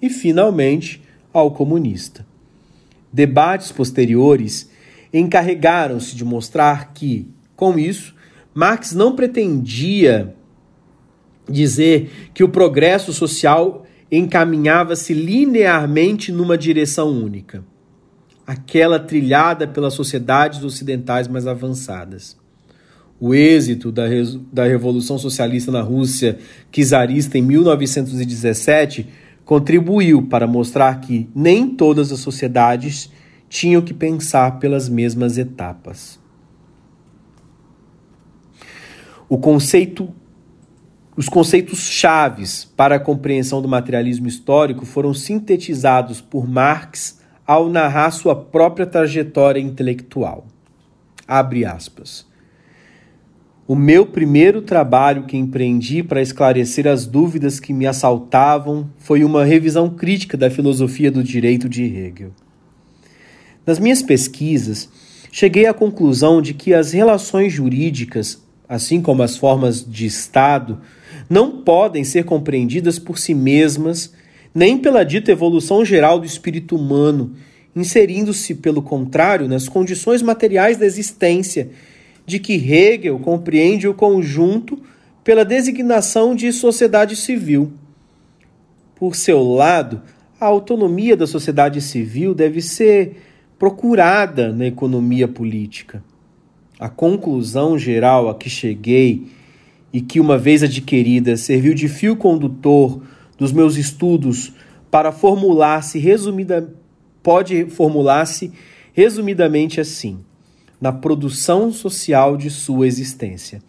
E, finalmente, ao comunista. Debates posteriores encarregaram-se de mostrar que, com isso, Marx não pretendia dizer que o progresso social encaminhava-se linearmente numa direção única, aquela trilhada pelas sociedades ocidentais mais avançadas. O êxito da, da Revolução Socialista na Rússia czarista em 1917 contribuiu para mostrar que nem todas as sociedades tinham que pensar pelas mesmas etapas. O conceito os conceitos chaves para a compreensão do materialismo histórico foram sintetizados por Marx ao narrar sua própria trajetória intelectual. Abre aspas. O meu primeiro trabalho que empreendi para esclarecer as dúvidas que me assaltavam foi uma revisão crítica da filosofia do direito de Hegel. Nas minhas pesquisas, cheguei à conclusão de que as relações jurídicas, assim como as formas de Estado, não podem ser compreendidas por si mesmas, nem pela dita evolução geral do espírito humano, inserindo-se, pelo contrário, nas condições materiais da existência, de que Hegel compreende o conjunto pela designação de sociedade civil. Por seu lado, a autonomia da sociedade civil deve ser procurada na economia política. A conclusão geral a que cheguei e que, uma vez adquirida, serviu de fio condutor dos meus estudos para formular-se resumida pode formular-se resumidamente assim: na produção social de sua existência.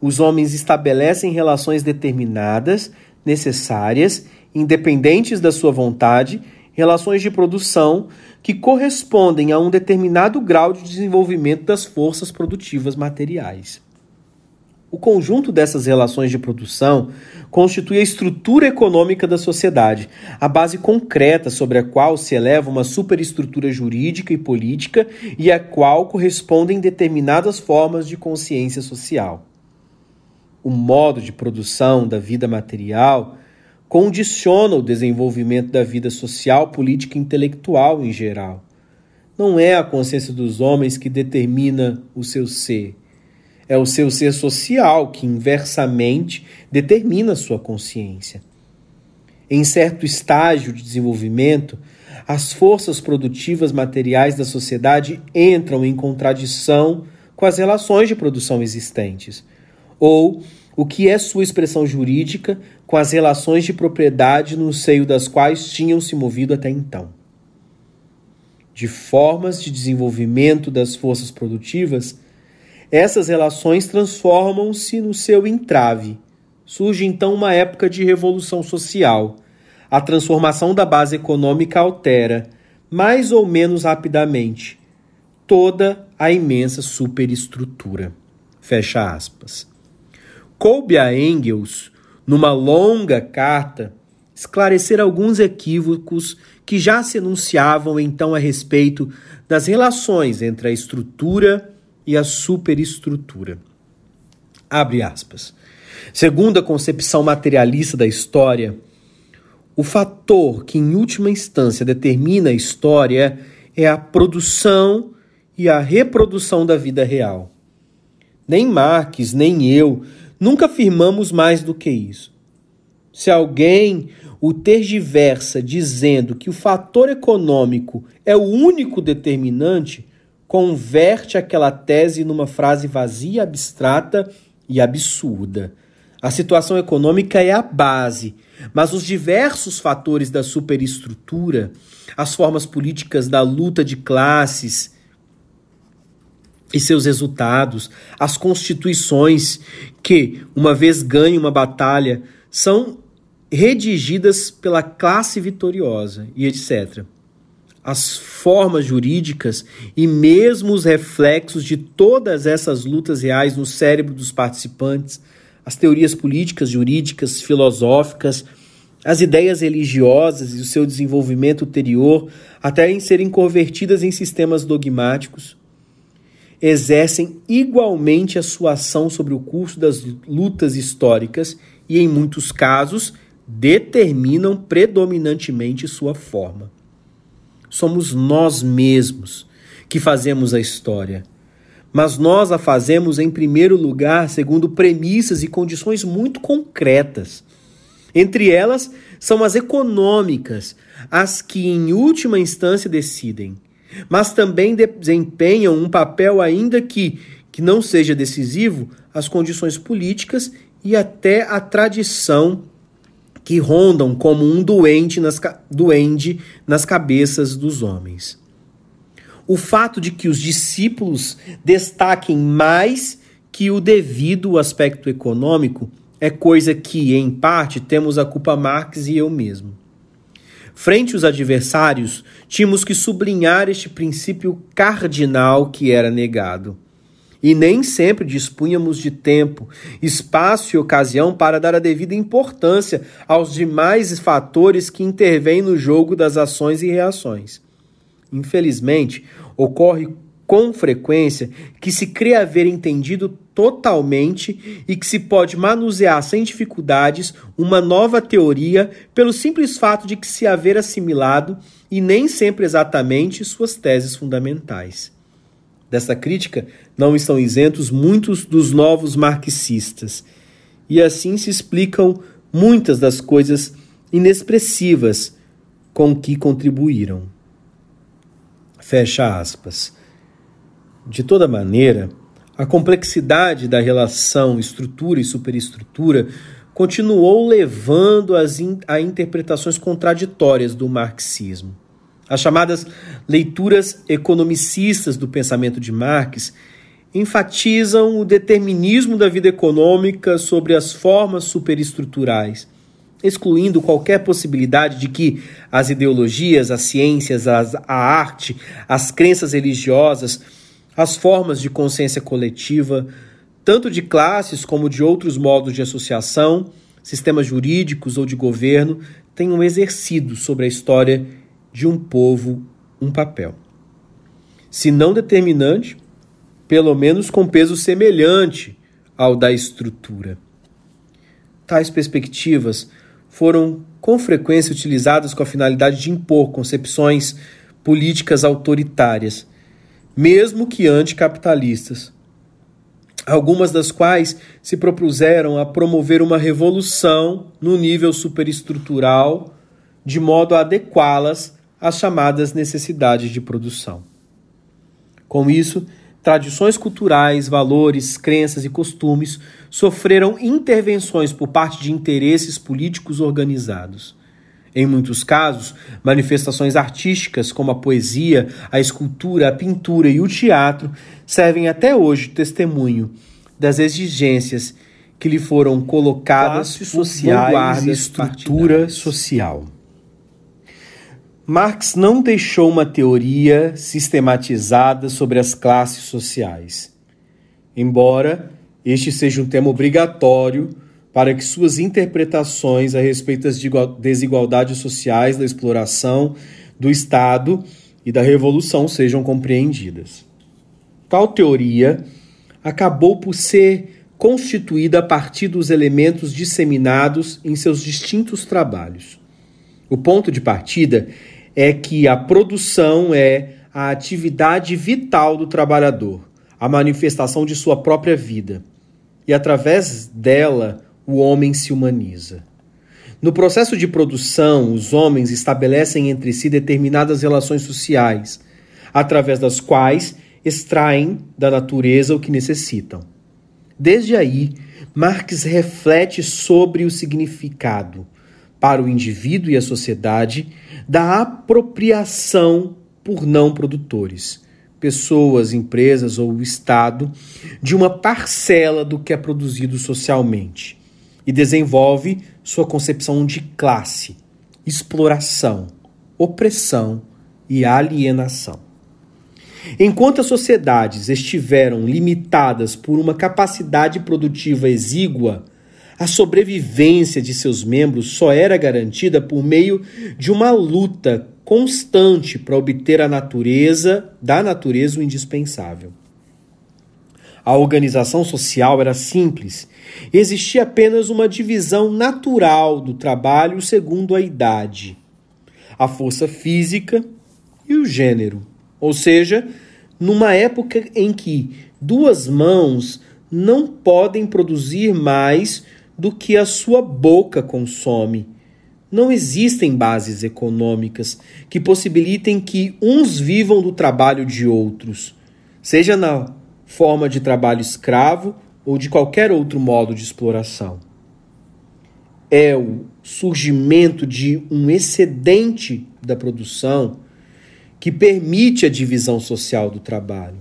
Os homens estabelecem relações determinadas, necessárias, independentes da sua vontade, relações de produção que correspondem a um determinado grau de desenvolvimento das forças produtivas materiais. O conjunto dessas relações de produção constitui a estrutura econômica da sociedade, a base concreta sobre a qual se eleva uma superestrutura jurídica e política e a qual correspondem determinadas formas de consciência social. O modo de produção da vida material condiciona o desenvolvimento da vida social, política e intelectual em geral. Não é a consciência dos homens que determina o seu ser é o seu ser social que inversamente determina sua consciência. Em certo estágio de desenvolvimento, as forças produtivas materiais da sociedade entram em contradição com as relações de produção existentes, ou o que é sua expressão jurídica com as relações de propriedade no seio das quais tinham se movido até então. De formas de desenvolvimento das forças produtivas, essas relações transformam-se no seu entrave. Surge então uma época de revolução social. A transformação da base econômica altera, mais ou menos rapidamente, toda a imensa superestrutura. Fecha aspas. Coube a Engels, numa longa carta, esclarecer alguns equívocos que já se enunciavam então a respeito das relações entre a estrutura e a superestrutura. Abre aspas. Segundo a concepção materialista da história, o fator que em última instância determina a história é a produção e a reprodução da vida real. Nem Marx, nem eu nunca afirmamos mais do que isso. Se alguém o tergiversa dizendo que o fator econômico é o único determinante, converte aquela tese numa frase vazia, abstrata e absurda. A situação econômica é a base, mas os diversos fatores da superestrutura, as formas políticas da luta de classes e seus resultados, as constituições que, uma vez ganhem uma batalha, são redigidas pela classe vitoriosa e etc. As formas jurídicas e mesmo os reflexos de todas essas lutas reais no cérebro dos participantes, as teorias políticas, jurídicas, filosóficas, as ideias religiosas e o seu desenvolvimento ulterior, até em serem convertidas em sistemas dogmáticos, exercem igualmente a sua ação sobre o curso das lutas históricas e, em muitos casos, determinam predominantemente sua forma. Somos nós mesmos que fazemos a história, mas nós a fazemos em primeiro lugar segundo premissas e condições muito concretas. Entre elas são as econômicas, as que em última instância decidem, mas também desempenham um papel ainda que que não seja decisivo as condições políticas e até a tradição que rondam como um doente nas, duende nas cabeças dos homens. O fato de que os discípulos destaquem mais que o devido aspecto econômico é coisa que, em parte, temos a culpa Marx e eu mesmo. Frente aos adversários, tínhamos que sublinhar este princípio cardinal que era negado e nem sempre dispunhamos de tempo, espaço e ocasião para dar a devida importância aos demais fatores que intervêm no jogo das ações e reações. Infelizmente, ocorre com frequência que se crê haver entendido totalmente e que se pode manusear sem dificuldades uma nova teoria pelo simples fato de que se haver assimilado e nem sempre exatamente suas teses fundamentais. Dessa crítica não estão isentos muitos dos novos marxistas, e assim se explicam muitas das coisas inexpressivas com que contribuíram. Fecha aspas. De toda maneira, a complexidade da relação estrutura e superestrutura continuou levando a interpretações contraditórias do marxismo. As chamadas leituras economicistas do pensamento de Marx enfatizam o determinismo da vida econômica sobre as formas superestruturais, excluindo qualquer possibilidade de que as ideologias, as ciências, as, a arte, as crenças religiosas, as formas de consciência coletiva, tanto de classes como de outros modos de associação, sistemas jurídicos ou de governo, tenham exercido sobre a história de um povo um papel. Se não determinante, pelo menos com peso semelhante ao da estrutura. Tais perspectivas foram com frequência utilizadas com a finalidade de impor concepções políticas autoritárias, mesmo que anticapitalistas, algumas das quais se propuseram a promover uma revolução no nível superestrutural, de modo a adequá-las às chamadas necessidades de produção. Com isso, tradições culturais, valores, crenças e costumes sofreram intervenções por parte de interesses políticos organizados. Em muitos casos, manifestações artísticas como a poesia, a escultura, a pintura e o teatro servem até hoje de testemunho das exigências que lhe foram colocadas
sociais
e estrutura social. Marx não deixou uma teoria sistematizada sobre as classes sociais, embora este seja um tema obrigatório para que suas interpretações a respeito das desigualdades sociais, da exploração, do Estado e da Revolução sejam compreendidas. Tal teoria acabou por ser constituída a partir dos elementos disseminados em seus distintos trabalhos. O ponto de partida é que a produção é a atividade vital do trabalhador, a manifestação de sua própria vida. E através dela, o homem se humaniza. No processo de produção, os homens estabelecem entre si determinadas relações sociais, através das quais extraem da natureza o que necessitam. Desde aí, Marx reflete sobre o significado para o indivíduo e a sociedade da apropriação por não produtores, pessoas, empresas ou o Estado, de uma parcela do que é produzido socialmente e desenvolve sua concepção de classe, exploração, opressão e alienação. Enquanto as sociedades estiveram limitadas por uma capacidade produtiva exígua, a sobrevivência de seus membros só era garantida por meio de uma luta constante para obter a natureza, da natureza o indispensável. A organização social era simples. Existia apenas uma divisão natural do trabalho segundo a idade, a força física e o gênero. Ou seja, numa época em que duas mãos não podem produzir mais do que a sua boca consome. Não existem bases econômicas que possibilitem que uns vivam do trabalho de outros, seja na forma de trabalho escravo ou de qualquer outro modo de exploração. É o surgimento de um excedente da produção que permite a divisão social do trabalho,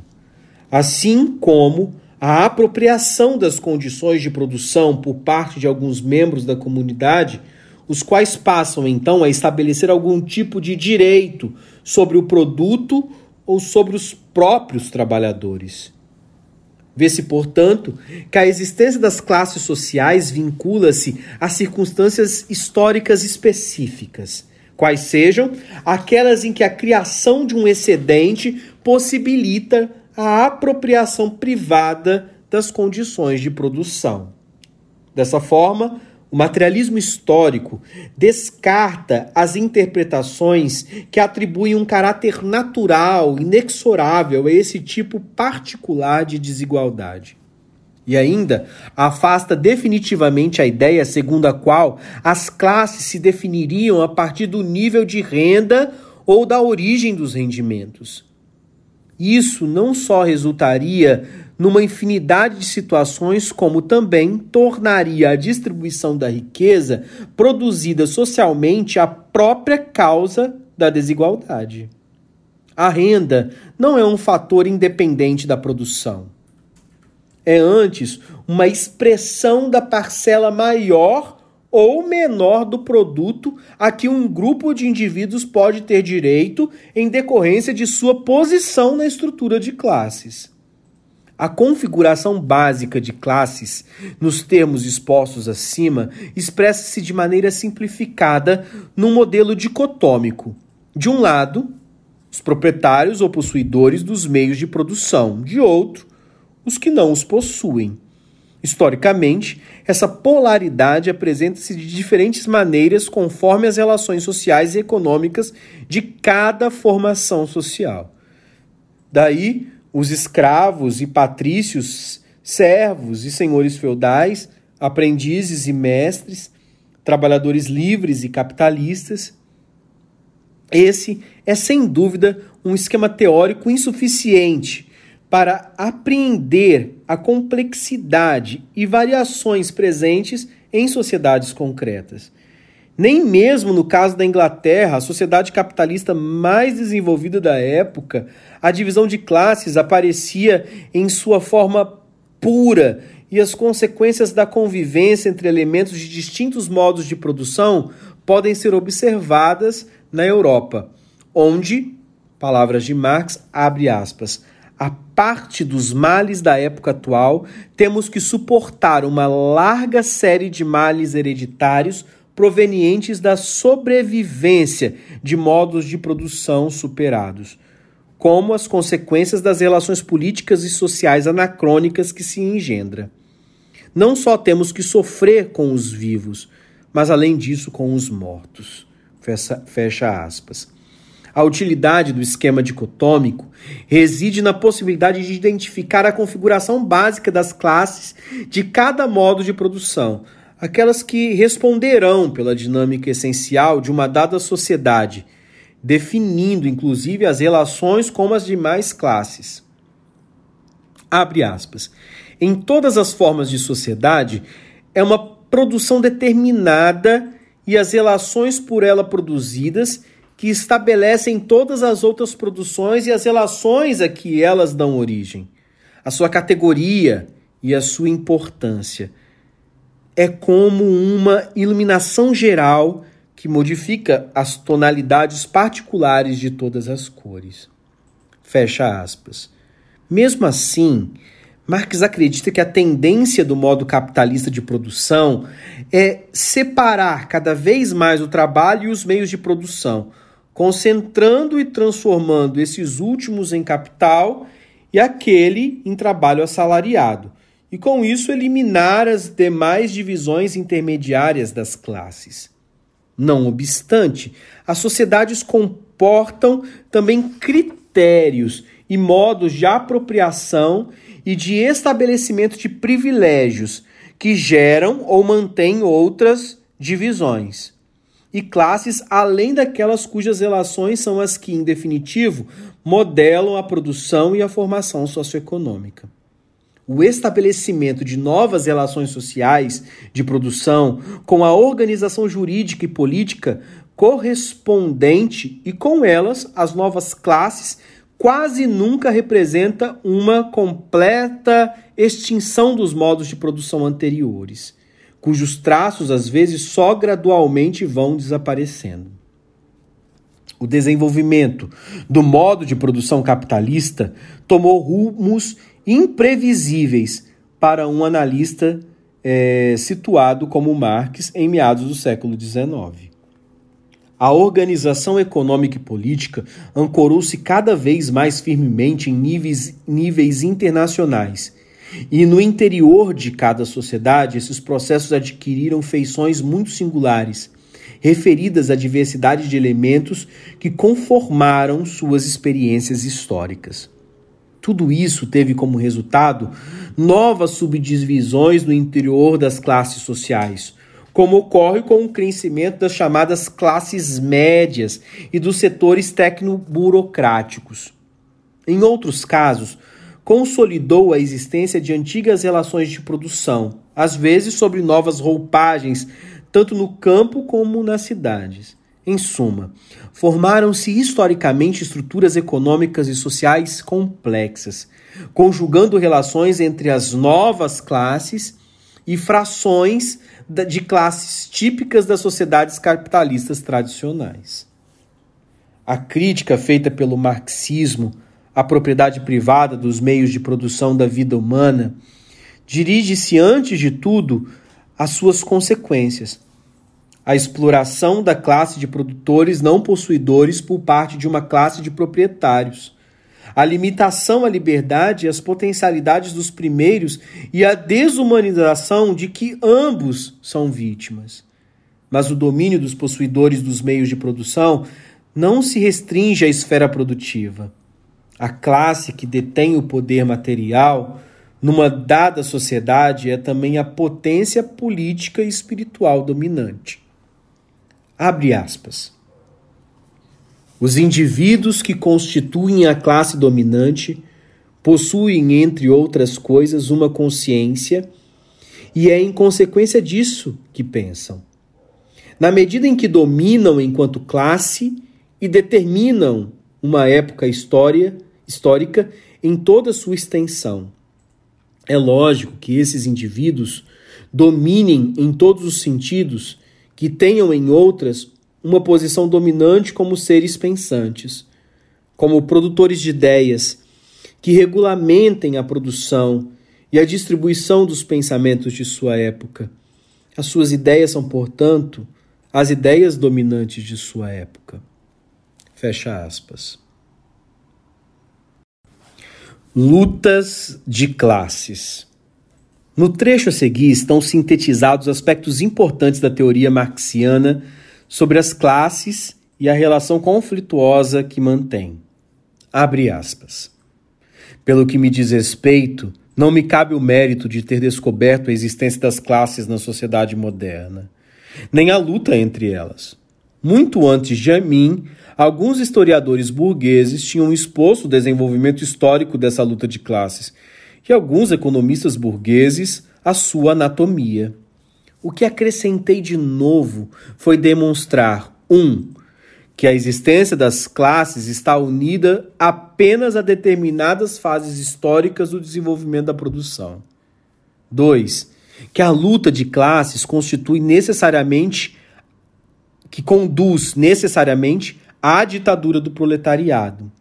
assim como a apropriação das condições de produção por parte de alguns membros da comunidade, os quais passam então a estabelecer algum tipo de direito sobre o produto ou sobre os próprios trabalhadores. Vê-se, portanto, que a existência das classes sociais vincula-se a circunstâncias históricas específicas, quais sejam aquelas em que a criação de um excedente possibilita a apropriação privada das condições de produção. Dessa forma, o materialismo histórico descarta as interpretações que atribuem um caráter natural, inexorável a esse tipo particular de desigualdade. E ainda afasta definitivamente a ideia segundo a qual as classes se definiriam a partir do nível de renda ou da origem dos rendimentos. Isso não só resultaria numa infinidade de situações, como também tornaria a distribuição da riqueza produzida socialmente a própria causa da desigualdade. A renda não é um fator independente da produção. É antes uma expressão da parcela maior ou menor do produto a que um grupo de indivíduos pode ter direito em decorrência de sua posição na estrutura de classes. A configuração básica de classes, nos termos expostos acima, expressa-se de maneira simplificada num modelo dicotômico. De um lado, os proprietários ou possuidores dos meios de produção, de outro, os que não os possuem. Historicamente, essa polaridade apresenta-se de diferentes maneiras conforme as relações sociais e econômicas de cada formação social. Daí, os escravos e patrícios, servos e senhores feudais, aprendizes e mestres, trabalhadores livres e capitalistas. Esse é, sem dúvida, um esquema teórico insuficiente para apreender a complexidade e variações presentes em sociedades concretas. Nem mesmo no caso da Inglaterra, a sociedade capitalista mais desenvolvida da época, a divisão de classes aparecia em sua forma pura e as consequências da convivência entre elementos de distintos modos de produção podem ser observadas na Europa, onde, palavras de Marx, abre aspas, a parte dos males da época atual, temos que suportar uma larga série de males hereditários provenientes da sobrevivência de modos de produção superados, como as consequências das relações políticas e sociais anacrônicas que se engendra. Não só temos que sofrer com os vivos, mas além disso com os mortos. Fecha, fecha aspas. A utilidade do esquema dicotômico reside na possibilidade de identificar a configuração básica das classes de cada modo de produção, aquelas que responderão pela dinâmica essencial de uma dada sociedade, definindo inclusive as relações com as demais classes. Abre aspas. em todas as formas de sociedade é uma produção determinada e as relações por ela produzidas que estabelecem todas as outras produções e as relações a que elas dão origem, a sua categoria e a sua importância. É como uma iluminação geral que modifica as tonalidades particulares de todas as cores. Fecha aspas. Mesmo assim, Marx acredita que a tendência do modo capitalista de produção é separar cada vez mais o trabalho e os meios de produção, concentrando e transformando esses últimos em capital e aquele em trabalho assalariado, e com isso eliminar as demais divisões intermediárias das classes. Não obstante, as sociedades comportam também critérios e modos de apropriação e de estabelecimento de privilégios que geram ou mantêm outras divisões e classes além daquelas cujas relações são as que, em definitivo, modelam a produção e a formação socioeconômica. O estabelecimento de novas relações sociais de produção com a organização jurídica e política correspondente e com elas as novas classes quase nunca representa uma completa extinção dos modos de produção anteriores, cujos traços às vezes só gradualmente vão desaparecendo. O desenvolvimento do modo de produção capitalista tomou rumos imprevisíveis para um analista é, situado como Marx em meados do século XIX. A organização econômica e política ancorou-se cada vez mais firmemente em níveis, níveis internacionais. E no interior de cada sociedade, esses processos adquiriram feições muito singulares, referidas à diversidade de elementos que conformaram suas experiências históricas. Tudo isso teve como resultado novas subdivisões no interior das classes sociais, como ocorre com o crescimento das chamadas classes médias e dos setores tecnoburocráticos. Em outros casos, consolidou a existência de antigas relações de produção, às vezes sobre novas roupagens, tanto no campo como nas cidades. Em suma, formaram-se historicamente estruturas econômicas e sociais complexas, conjugando relações entre as novas classes e frações de classes típicas das sociedades capitalistas tradicionais. A crítica feita pelo marxismo à propriedade privada dos meios de produção da vida humana dirige-se, antes de tudo, às suas consequências. A exploração da classe de produtores não possuidores por parte de uma classe de proprietários a limitação à liberdade e às potencialidades dos primeiros e a desumanização de que ambos são vítimas. Mas o domínio dos possuidores dos meios de produção não se restringe à esfera produtiva. A classe que detém o poder material numa dada sociedade é também a potência política e espiritual dominante. Abre aspas. Os indivíduos que constituem a classe dominante possuem, entre outras coisas, uma consciência e é em consequência disso que pensam. Na medida em que dominam enquanto classe e determinam uma época história, histórica em toda sua extensão. É lógico que esses indivíduos dominem em todos os sentidos, que tenham em outras uma posição dominante como seres pensantes, como produtores de ideias, que regulamentem a produção e a distribuição dos pensamentos de sua época. As suas ideias são, portanto, as ideias dominantes de sua época. Fecha aspas. Lutas de classes. No trecho a seguir estão sintetizados aspectos importantes da teoria marxiana sobre as classes e a relação conflituosa que mantém. Abre aspas. Pelo que me diz respeito, não me cabe o mérito de ter descoberto a existência das classes na sociedade moderna, nem a luta entre elas. Muito antes de mim, alguns historiadores burgueses tinham exposto o desenvolvimento histórico dessa luta de classes, e alguns economistas burgueses a sua anatomia. O que acrescentei de novo foi demonstrar: um, que a existência das classes está unida apenas a determinadas fases históricas do desenvolvimento da produção. 2. Que a luta de classes constitui necessariamente que conduz necessariamente à ditadura do proletariado.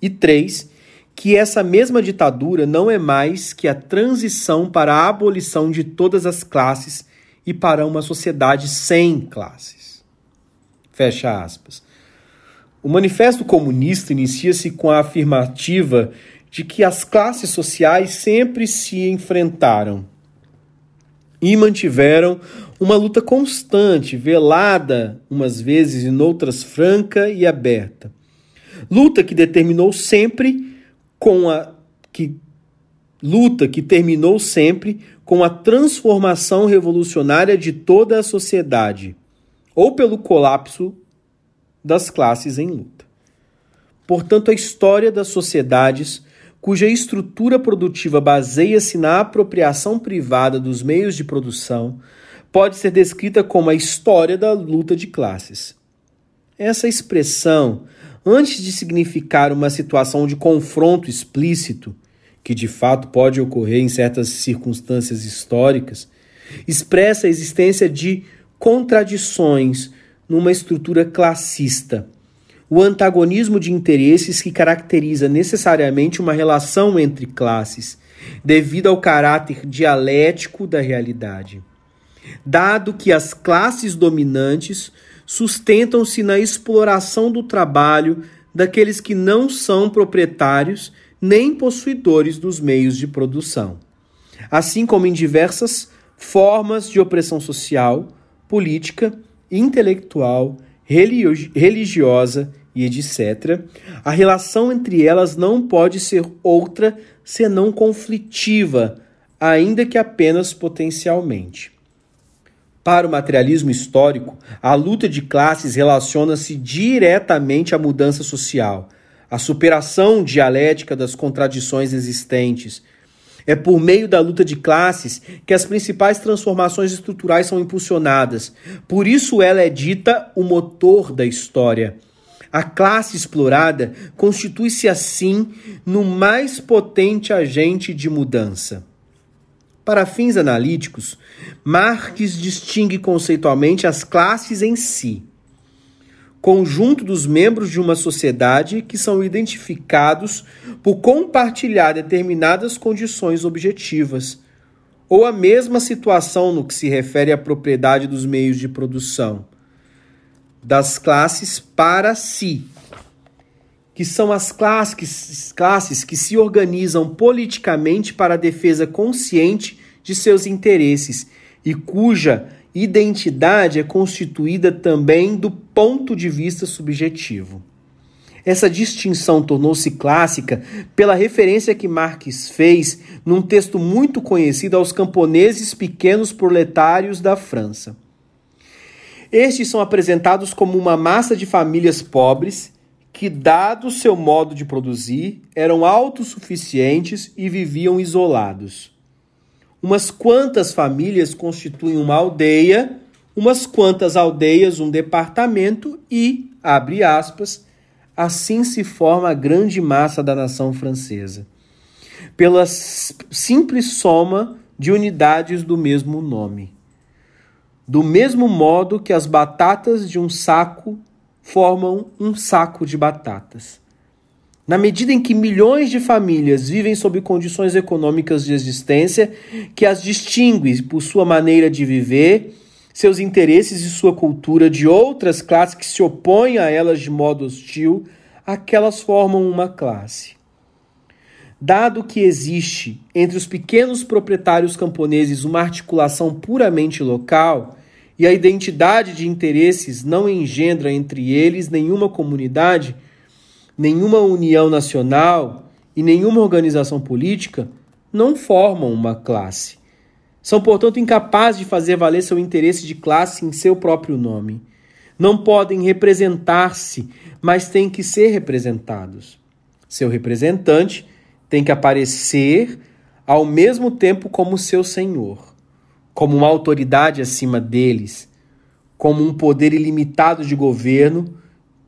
E 3. Que essa mesma ditadura não é mais que a transição para a abolição de todas as classes e para uma sociedade sem classes. Fecha aspas. O Manifesto Comunista inicia-se com a afirmativa de que as classes sociais sempre se enfrentaram e mantiveram uma luta constante, velada umas vezes e noutras franca e aberta. Luta que determinou sempre com a que luta que terminou sempre com a transformação revolucionária de toda a sociedade ou pelo colapso das classes em luta. Portanto, a história das sociedades cuja estrutura produtiva baseia-se na apropriação privada dos meios de produção pode ser descrita como a história da luta de classes. Essa expressão, antes de significar uma situação de confronto explícito, que de fato pode ocorrer em certas circunstâncias históricas, expressa a existência de contradições numa estrutura classista. O antagonismo de interesses que caracteriza necessariamente uma relação entre classes, devido ao caráter dialético da realidade. Dado que as classes dominantes sustentam-se na exploração do trabalho daqueles que não são proprietários nem possuidores dos meios de produção, assim como em diversas formas de opressão social, política, intelectual, religiosa e etc., a relação entre elas não pode ser outra senão conflitiva, ainda que apenas potencialmente. Para o materialismo histórico, a luta de classes relaciona-se diretamente à mudança social, à superação dialética das contradições existentes, é por meio da luta de classes que as principais transformações estruturais são impulsionadas. Por isso ela é dita o motor da história. A classe explorada constitui-se assim no mais potente agente de mudança. Para fins analíticos, Marx distingue conceitualmente as classes em si conjunto dos membros de uma sociedade que são identificados por compartilhar determinadas condições objetivas, ou a mesma situação no que se refere à propriedade dos meios de produção, das classes para si, que são as classes, classes que se organizam politicamente para a defesa consciente de seus interesses e cuja identidade é constituída também do ponto de vista subjetivo. Essa distinção tornou-se clássica pela referência que Marx fez num texto muito conhecido aos camponeses pequenos proletários da França. Estes são apresentados como uma massa de famílias pobres que, dado seu modo de produzir, eram autossuficientes e viviam isolados. Umas quantas famílias constituem uma aldeia, umas quantas aldeias um departamento e, abre aspas, assim se forma a grande massa da nação francesa. Pela simples soma de unidades do mesmo nome. Do mesmo modo que as batatas de um saco formam um saco de batatas. Na medida em que milhões de famílias vivem sob condições econômicas de existência que as distingue por sua maneira de viver, seus interesses e sua cultura de outras classes que se opõem a elas de modo hostil, aquelas formam uma classe. Dado que existe entre os pequenos proprietários camponeses uma articulação puramente local, e a identidade de interesses não engendra entre eles nenhuma comunidade, nenhuma união nacional e nenhuma organização política não formam uma classe. São, portanto, incapazes de fazer valer seu interesse de classe em seu próprio nome. Não podem representar-se, mas têm que ser representados. Seu representante tem que aparecer ao mesmo tempo como seu senhor, como uma autoridade acima deles, como um poder ilimitado de governo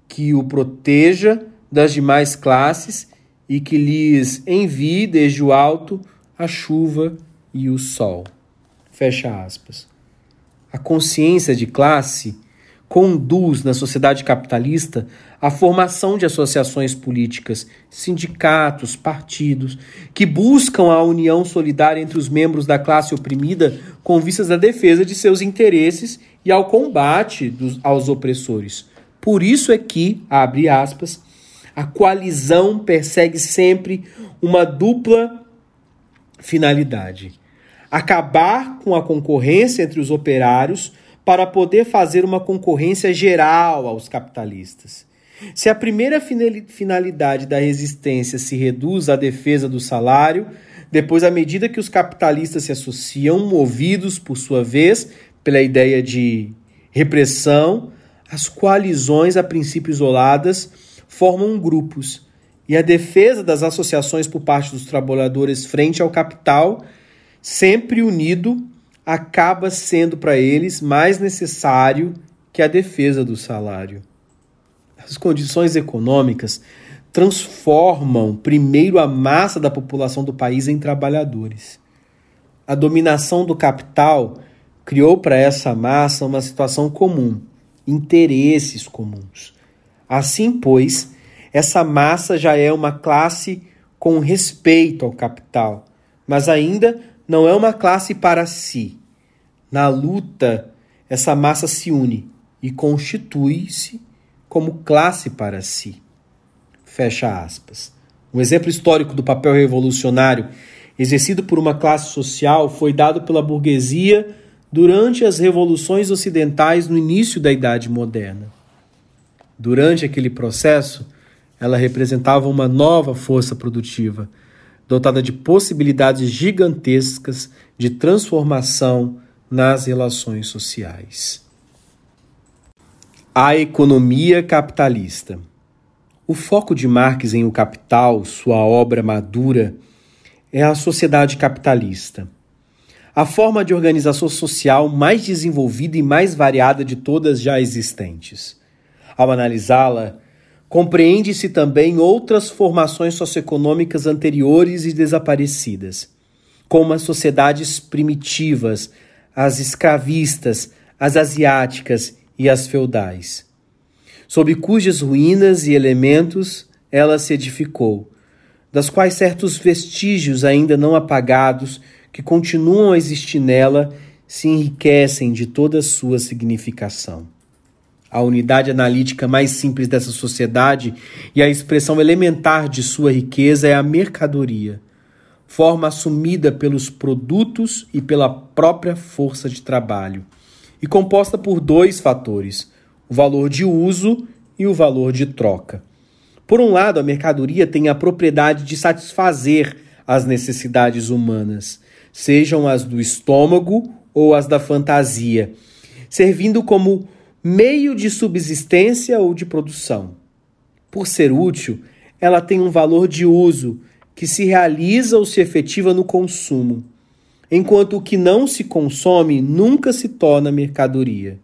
que o proteja das demais classes e que lhes envie desde o alto a chuva e o sol. Fecha aspas. A consciência de classe conduz na sociedade capitalista a formação de associações políticas, sindicatos, partidos, que buscam a união solidária entre os membros da classe oprimida com vistas à defesa de seus interesses e ao combate dos, aos opressores. Por isso é que, abre aspas, a coalizão persegue sempre uma dupla finalidade: acabar com a concorrência entre os operários para poder fazer uma concorrência geral aos capitalistas. Se a primeira finalidade da resistência se reduz à defesa do salário, depois, à medida que os capitalistas se associam, movidos, por sua vez, pela ideia de repressão, as coalizões, a princípio isoladas, formam grupos. E a defesa das associações por parte dos trabalhadores frente ao capital, sempre unido, acaba sendo para eles mais necessário que a defesa do salário. As condições econômicas transformam primeiro a massa da população do país em trabalhadores. A dominação do capital criou para essa massa uma situação comum, interesses comuns. Assim, pois, essa massa já é uma classe com respeito ao capital, mas ainda não é uma classe para si. Na luta, essa massa se une e constitui-se como classe para si. Fecha aspas. Um exemplo histórico do papel revolucionário exercido por uma classe social foi dado pela burguesia durante as revoluções ocidentais no início da Idade Moderna. Durante aquele processo, ela representava uma nova força produtiva, dotada de possibilidades gigantescas de transformação nas relações sociais. A economia capitalista. O foco de Marx em O Capital, sua obra madura, é a sociedade capitalista. A forma de organização social mais desenvolvida e mais variada de todas já existentes. Ao analisá-la, compreende-se também outras formações socioeconômicas anteriores e desaparecidas, como as sociedades primitivas, as escravistas, as asiáticas e as feudais. Sob cujas ruínas e elementos ela se edificou, das quais certos vestígios ainda não apagados, que continuam a existir nela, se enriquecem de toda a sua significação. A unidade analítica mais simples dessa sociedade e a expressão elementar de sua riqueza é a mercadoria, forma assumida pelos produtos e pela própria força de trabalho e composta por dois fatores: o valor de uso e o valor de troca. Por um lado, a mercadoria tem a propriedade de satisfazer as necessidades humanas, sejam as do estômago ou as da fantasia, servindo como meio de subsistência ou de produção. Por ser útil, ela tem um valor de uso que se realiza ou se efetiva no consumo enquanto o que não se consome nunca se torna mercadoria.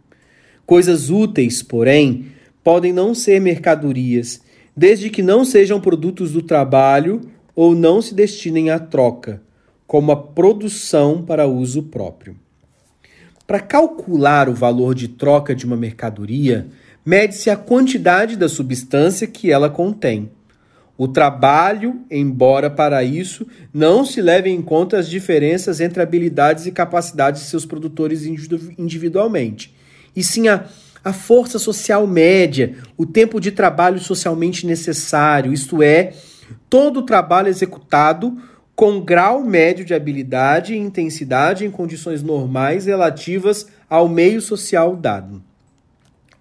Coisas úteis, porém, podem não ser mercadorias, desde que não sejam produtos do trabalho ou não se destinem à troca, como a produção para uso próprio. Para calcular o valor de troca de uma mercadoria, mede-se a quantidade da substância que ela contém. O trabalho, embora para isso não se leve em conta as diferenças entre habilidades e capacidades de seus produtores individualmente, e sim a, a força social média, o tempo de trabalho socialmente necessário, isto é, todo o trabalho executado com grau médio de habilidade e intensidade em condições normais relativas ao meio social dado.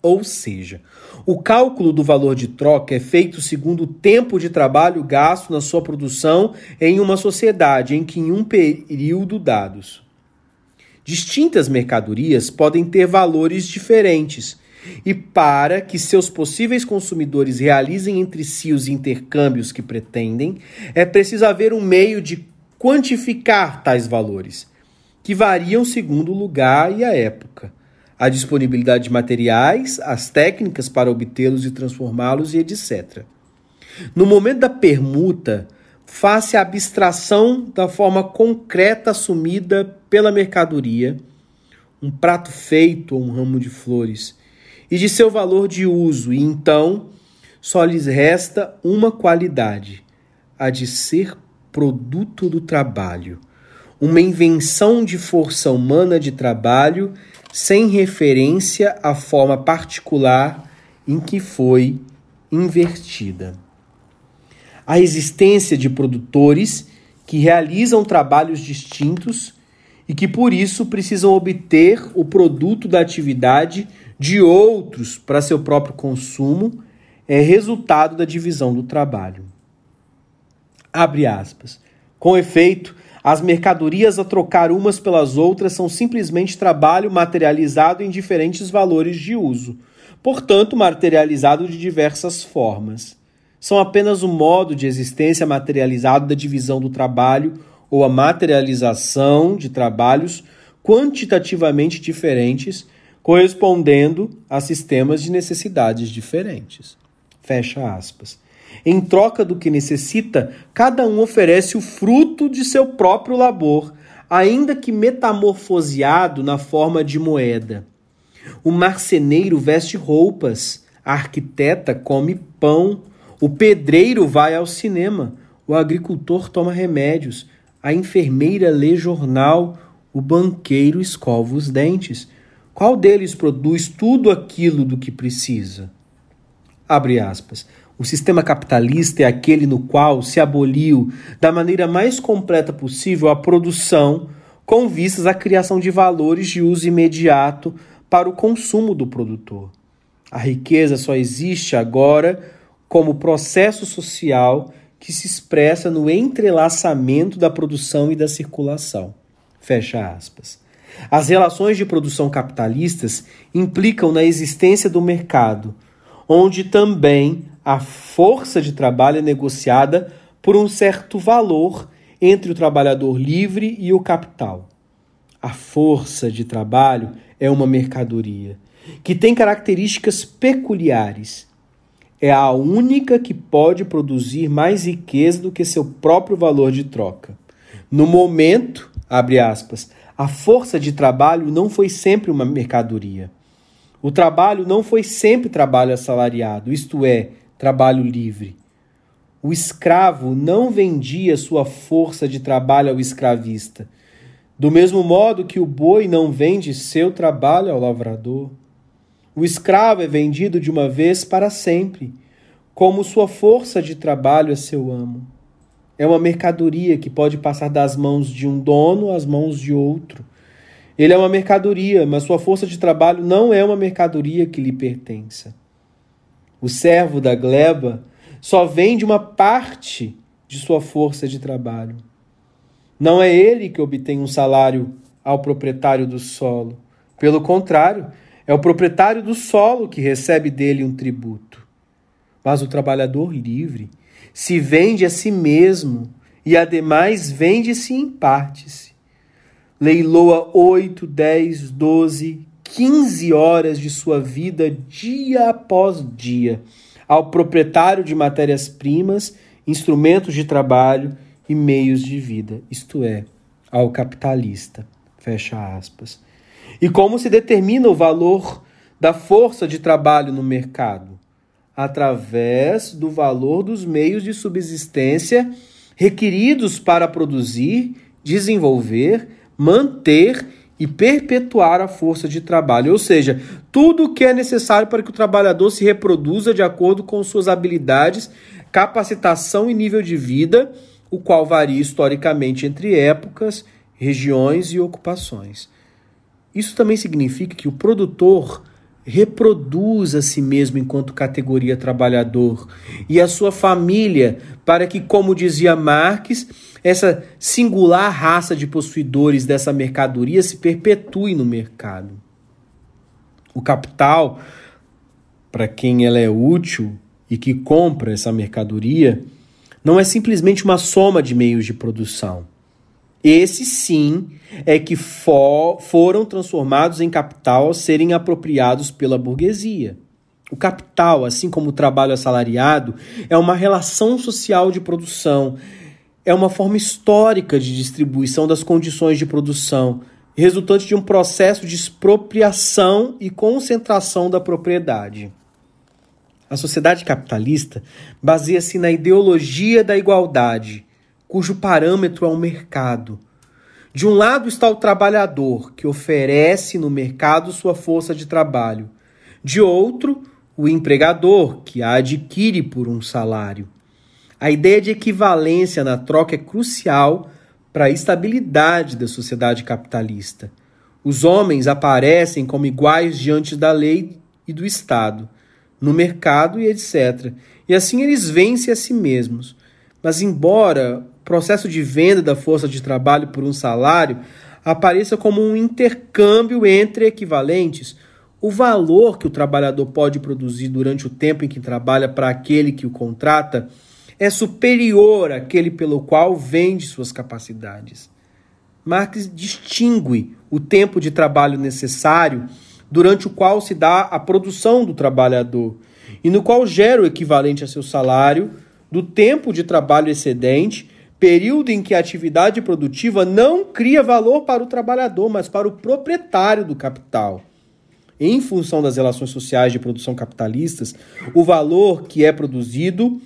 Ou seja, o cálculo do valor de troca é feito segundo o tempo de trabalho gasto na sua produção em uma sociedade em que em um período dados. Distintas mercadorias podem ter valores diferentes, e para que seus possíveis consumidores realizem entre si os intercâmbios que pretendem, é preciso haver um meio de quantificar tais valores, que variam segundo o lugar e a época, a disponibilidade de materiais, as técnicas para obtê-los e transformá-los e etc. No momento da permuta, faz a abstração da forma concreta assumida pela mercadoria, um prato feito ou um ramo de flores, e de seu valor de uso, e então só lhes resta uma qualidade, a de ser produto do trabalho, uma invenção de força humana de trabalho sem referência à forma particular em que foi invertida. A existência de produtores que realizam trabalhos distintos e que por isso precisam obter o produto da atividade de outros para seu próprio consumo é resultado da divisão do trabalho. Abre aspas. Com efeito, as mercadorias a trocar umas pelas outras são simplesmente trabalho materializado em diferentes valores de uso, portanto, materializado de diversas formas. São apenas o modo de existência materializado da divisão do trabalho ou a materialização de trabalhos quantitativamente diferentes, correspondendo a sistemas de necessidades diferentes. Fecha aspas. Em troca do que necessita, cada um oferece o fruto de seu próprio labor, ainda que metamorfoseado na forma de moeda. O marceneiro veste roupas, a arquiteta come pão, o pedreiro vai ao cinema, o agricultor toma remédios, a enfermeira lê jornal, o banqueiro escova os dentes. Qual deles produz tudo aquilo do que precisa? Abre aspas. O sistema capitalista é aquele no qual se aboliu, da maneira mais completa possível, a produção, com vistas à criação de valores de uso imediato para o consumo do produtor. A riqueza só existe agora como processo social que se expressa no entrelaçamento da produção e da circulação. Fecha aspas. As relações de produção capitalistas implicam na existência do mercado, onde também a força de trabalho é negociada por um certo valor entre o trabalhador livre e o capital. A força de trabalho é uma mercadoria que tem características peculiares. É a única que pode produzir mais riqueza do que seu próprio valor de troca. No momento, abre aspas, a força de trabalho não foi sempre uma mercadoria. O trabalho não foi sempre trabalho assalariado, isto é, trabalho livre. O escravo não vendia sua força de trabalho ao escravista, do mesmo modo que o boi não vende seu trabalho ao lavrador. O escravo é vendido de uma vez para sempre, como sua força de trabalho é seu amo. É uma mercadoria que pode passar das mãos de um dono às mãos de outro. Ele é uma mercadoria, mas sua força de trabalho não é uma mercadoria que lhe pertença. O servo da gleba só vende uma parte de sua força de trabalho. Não é ele que obtém um salário ao proprietário do solo. Pelo contrário, é o proprietário do solo que recebe dele um tributo. Mas o trabalhador livre se vende a si mesmo e, ademais, vende-se em partes. Leiloa oito, dez, doze, 15 horas de sua vida dia após dia ao proprietário de matérias-primas, instrumentos de trabalho e meios de vida, isto é, ao capitalista. Fecha aspas. E como se determina o valor da força de trabalho no mercado? Através do valor dos meios de subsistência requeridos para produzir, desenvolver, manter e perpetuar a força de trabalho, ou seja, tudo o que é necessário para que o trabalhador se reproduza de acordo com suas habilidades, capacitação e nível de vida, o qual varia historicamente entre épocas, regiões e ocupações. Isso também significa que o produtor reproduz a si mesmo enquanto categoria trabalhador e a sua família, para que, como dizia Marx, essa singular raça de possuidores dessa mercadoria se perpetue no mercado. O capital, para quem ela é útil e que compra essa mercadoria, não é simplesmente uma soma de meios de produção. Esses sim é que for, foram transformados em capital ao serem apropriados pela burguesia. O capital, assim como o trabalho assalariado, é uma relação social de produção, é uma forma histórica de distribuição das condições de produção, resultante de um processo de expropriação e concentração da propriedade. A sociedade capitalista baseia-se na ideologia da igualdade, cujo parâmetro é o mercado. De um lado está o trabalhador, que oferece no mercado sua força de trabalho. De outro, o empregador, que a adquire por um salário. A ideia de equivalência na troca é crucial para a estabilidade da sociedade capitalista. Os homens aparecem como iguais diante da lei e do Estado, no mercado e etc. E assim eles vencem a si mesmos. Mas, embora o processo de venda da força de trabalho por um salário apareça como um intercâmbio entre equivalentes, o valor que o trabalhador pode produzir durante o tempo em que trabalha para aquele que o contrata é superior àquele pelo qual vende suas capacidades. Marx distingue o tempo de trabalho necessário durante o qual se dá a produção do trabalhador e no qual gera o equivalente a seu salário, do tempo de trabalho excedente, período em que a atividade produtiva não cria valor para o trabalhador, mas para o proprietário do capital em função das relações sociais de produção capitalistas, o valor que é produzido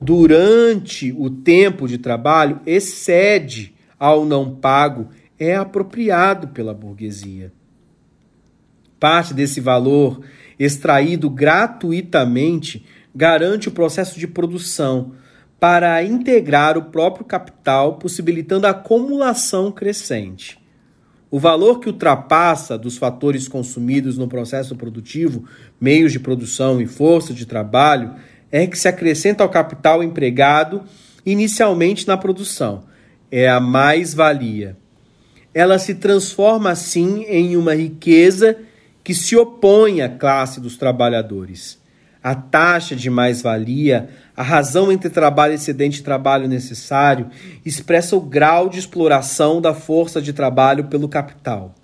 durante o tempo de trabalho excede ao não pago, é apropriado pela burguesia. Parte desse valor extraído gratuitamente garante o processo de produção para integrar o próprio capital, possibilitando a acumulação crescente. O valor que ultrapassa dos fatores consumidos no processo produtivo, meios de produção e força de trabalho, é que se acrescenta ao capital empregado inicialmente na produção. É a mais-valia. Ela se transforma assim em uma riqueza que se opõe à classe dos trabalhadores. A taxa de mais-valia a razão entre trabalho excedente e trabalho necessário expressa o grau de exploração da força de trabalho pelo capital.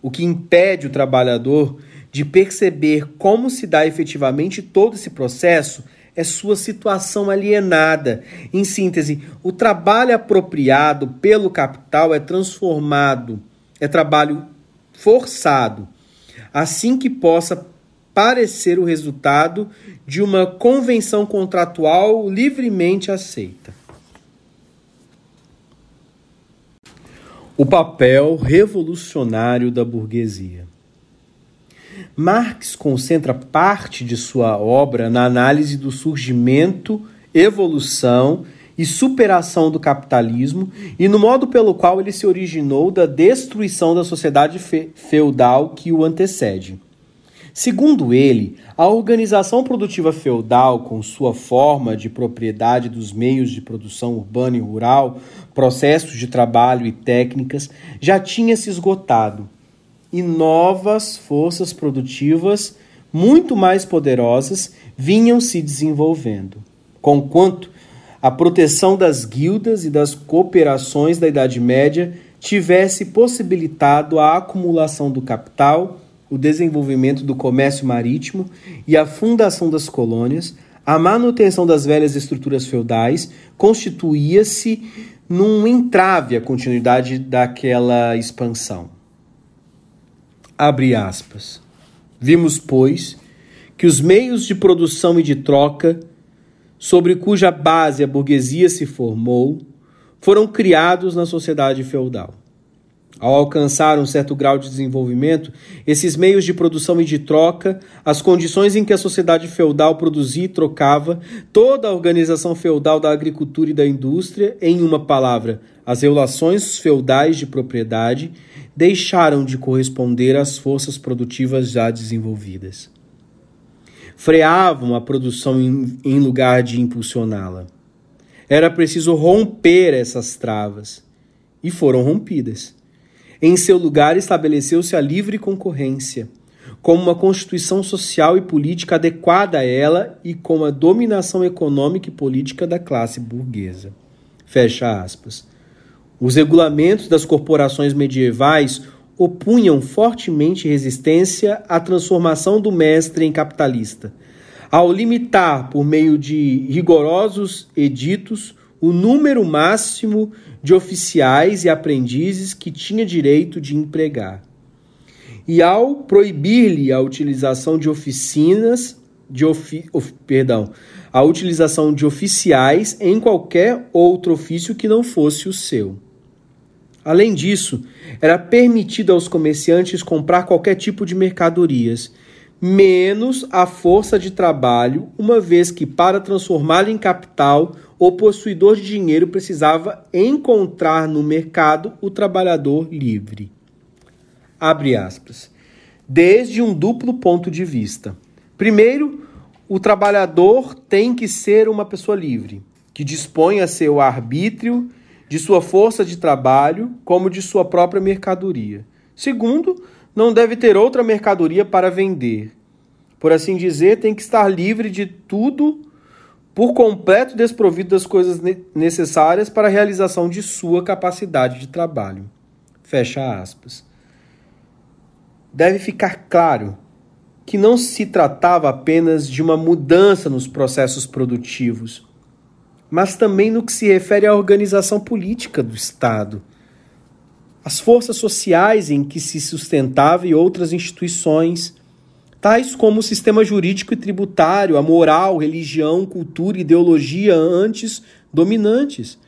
O que impede o trabalhador de perceber como se dá efetivamente todo esse processo é sua situação alienada. Em síntese, o trabalho apropriado pelo capital é transformado, é trabalho forçado, assim que possa parecer o resultado de uma convenção contratual livremente aceita. O papel revolucionário da burguesia. Marx concentra parte de sua obra na análise do surgimento, evolução e superação do capitalismo e no modo pelo qual ele se originou da destruição da sociedade fe feudal que o antecede. Segundo ele, a organização produtiva feudal, com sua forma de propriedade dos meios de produção urbana e rural, processos de trabalho e técnicas, já tinha se esgotado, e novas forças produtivas, muito mais poderosas, vinham se desenvolvendo. Conquanto a proteção das guildas e das cooperações da Idade Média tivesse possibilitado a acumulação do capital o desenvolvimento do comércio marítimo e a fundação das colônias, a manutenção das velhas estruturas feudais constituía-se num entrave à continuidade daquela expansão. Abre aspas. Vimos, pois, que os meios de produção e de troca, sobre cuja base a burguesia se formou, foram criados na sociedade feudal. Ao alcançar um certo grau de desenvolvimento, esses meios de produção e de troca, as condições em que a sociedade feudal produzia e trocava, toda a organização feudal da agricultura e da indústria, em uma palavra, as relações feudais de propriedade, deixaram de corresponder às forças produtivas já desenvolvidas. Freavam a produção em lugar de impulsioná-la. Era preciso romper essas travas. E foram rompidas. Em seu lugar, estabeleceu-se a livre concorrência, como uma constituição social e política adequada a ela e com a dominação econômica e política da classe burguesa. Fecha aspas. Os regulamentos das corporações medievais opunham fortemente resistência à transformação do mestre em capitalista, ao limitar, por meio de rigorosos editos, o número máximo de oficiais e aprendizes que tinha direito de empregar. E ao proibir-lhe a utilização de oficinas, de ofi, of, perdão, a utilização de oficiais em qualquer outro ofício que não fosse o seu. Além disso, era permitido aos comerciantes comprar qualquer tipo de mercadorias, menos a força de trabalho, uma vez que, para transformá-la em capital, o possuidor de dinheiro precisava encontrar no mercado o trabalhador livre. Abre aspas. Desde um duplo ponto de vista. Primeiro, o trabalhador tem que ser uma pessoa livre, que dispõe a seu arbítrio de sua força de trabalho, como de sua própria mercadoria. Segundo, não deve ter outra mercadoria para vender. Por assim dizer, tem que estar livre de tudo, por completo desprovido das coisas necessárias para a realização de sua capacidade de trabalho. Fecha aspas. Deve ficar claro que não se tratava apenas de uma mudança nos processos produtivos, mas também no que se refere à organização política do Estado, as forças sociais em que se sustentava e outras instituições, tais como o sistema jurídico e tributário, a moral, religião, cultura ideologia antes dominantes.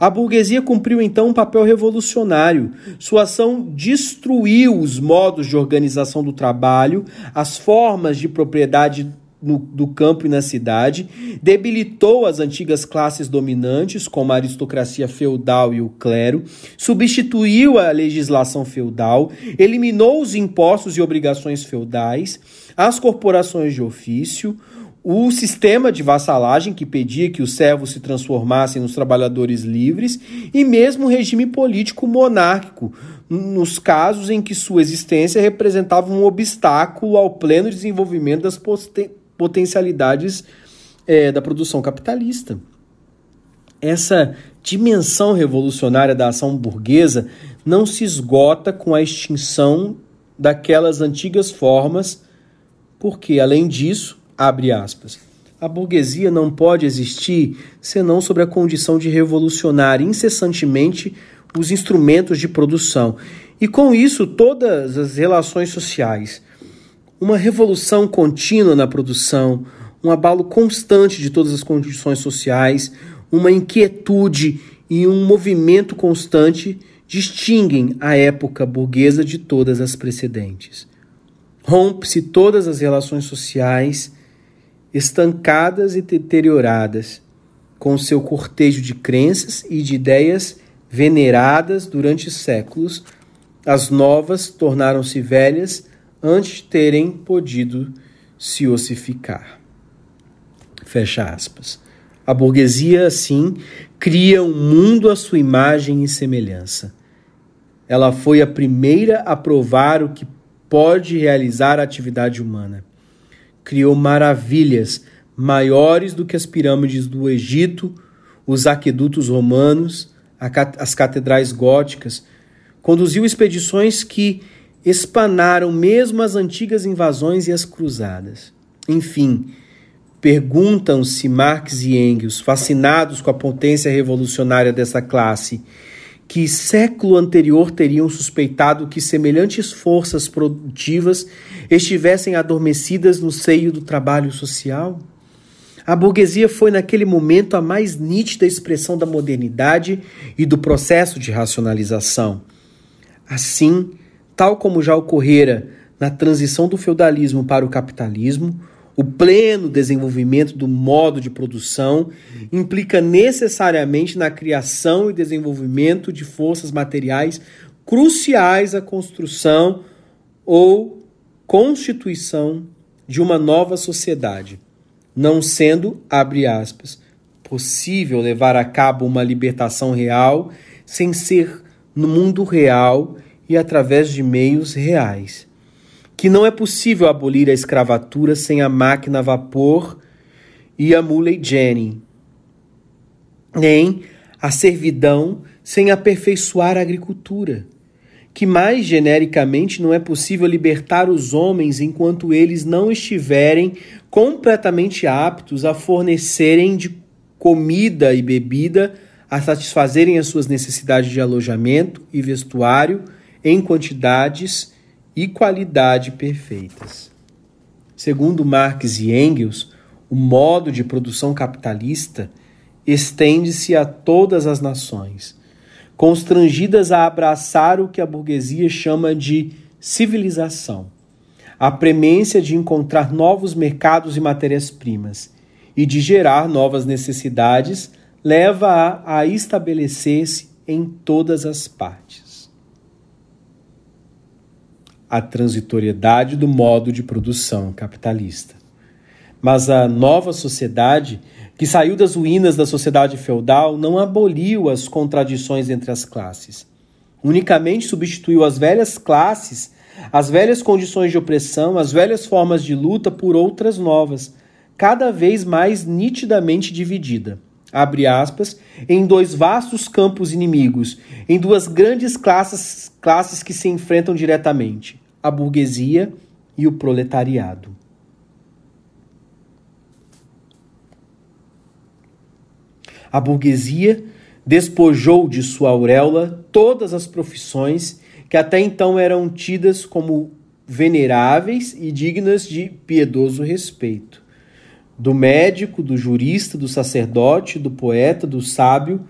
A burguesia cumpriu então um papel revolucionário. Sua ação destruiu os modos de organização do trabalho, as formas de propriedade no, do campo e na cidade, debilitou as antigas classes dominantes, como a aristocracia feudal e o clero, substituiu a legislação feudal, eliminou os impostos e obrigações feudais, as corporações de ofício, o sistema de vassalagem que pedia que os servos se transformassem nos trabalhadores livres e mesmo o regime político monárquico, nos casos em que sua existência representava um obstáculo ao pleno desenvolvimento das potencialidades é, da produção capitalista. Essa dimensão revolucionária da ação burguesa não se esgota com a extinção daquelas antigas formas, porque, além disso, abre aspas, a burguesia não pode existir senão sobre a condição de revolucionar incessantemente os instrumentos de produção e, com isso, todas as relações sociais uma revolução contínua na produção, um abalo constante de todas as condições sociais, uma inquietude e um movimento constante distinguem a época burguesa de todas as precedentes. Rompe-se todas as relações sociais estancadas e deterioradas, com seu cortejo de crenças e de ideias veneradas durante séculos, as novas tornaram-se velhas antes de terem podido se ossificar. Fecha aspas. A burguesia, assim, cria um mundo à sua imagem e semelhança. Ela foi a primeira a provar o que pode realizar a atividade humana. Criou maravilhas maiores do que as pirâmides do Egito, os aquedutos romanos, as catedrais góticas. Conduziu expedições que espanaram mesmo as antigas invasões e as cruzadas. Enfim, perguntam-se Marx e Engels, fascinados com a potência revolucionária dessa classe, que século anterior teriam suspeitado que semelhantes forças produtivas estivessem adormecidas no seio do trabalho social? A burguesia foi naquele momento a mais nítida expressão da modernidade e do processo de racionalização. Assim, tal como já ocorrera na transição do feudalismo para o capitalismo, o pleno desenvolvimento do modo de produção implica necessariamente na criação e desenvolvimento de forças materiais cruciais à construção ou constituição de uma nova sociedade, não sendo, abre aspas, possível levar a cabo uma libertação real sem ser no mundo real e através de meios reais. Que não é possível abolir a escravatura sem a máquina a vapor e a mula Jenny, nem a servidão sem aperfeiçoar a agricultura, que mais genericamente não é possível libertar os homens enquanto eles não estiverem completamente aptos a fornecerem de comida e bebida a satisfazerem as suas necessidades de alojamento e vestuário em quantidades e qualidade perfeitas. Segundo Marx e Engels, o modo de produção capitalista estende-se a todas as nações, constrangidas a abraçar o que a burguesia chama de civilização, a premência de encontrar novos mercados e matérias-primas e de gerar novas necessidades leva-a a, estabelecer-se em todas as partes. A transitoriedade do modo de produção capitalista. Mas a nova sociedade que saiu das ruínas da sociedade feudal, não aboliu as contradições entre as classes. Unicamente substituiu as velhas classes, as velhas condições de opressão, as velhas formas de luta por outras novas, cada vez mais nitidamente dividida. Abre aspas, em dois vastos campos inimigos, em duas grandes classes, classes que se enfrentam diretamente: a burguesia e o proletariado. A burguesia despojou de sua auréola todas as profissões que até então eram tidas como veneráveis e dignas de piedoso respeito. Do médico, do jurista, do sacerdote, do poeta, do sábio,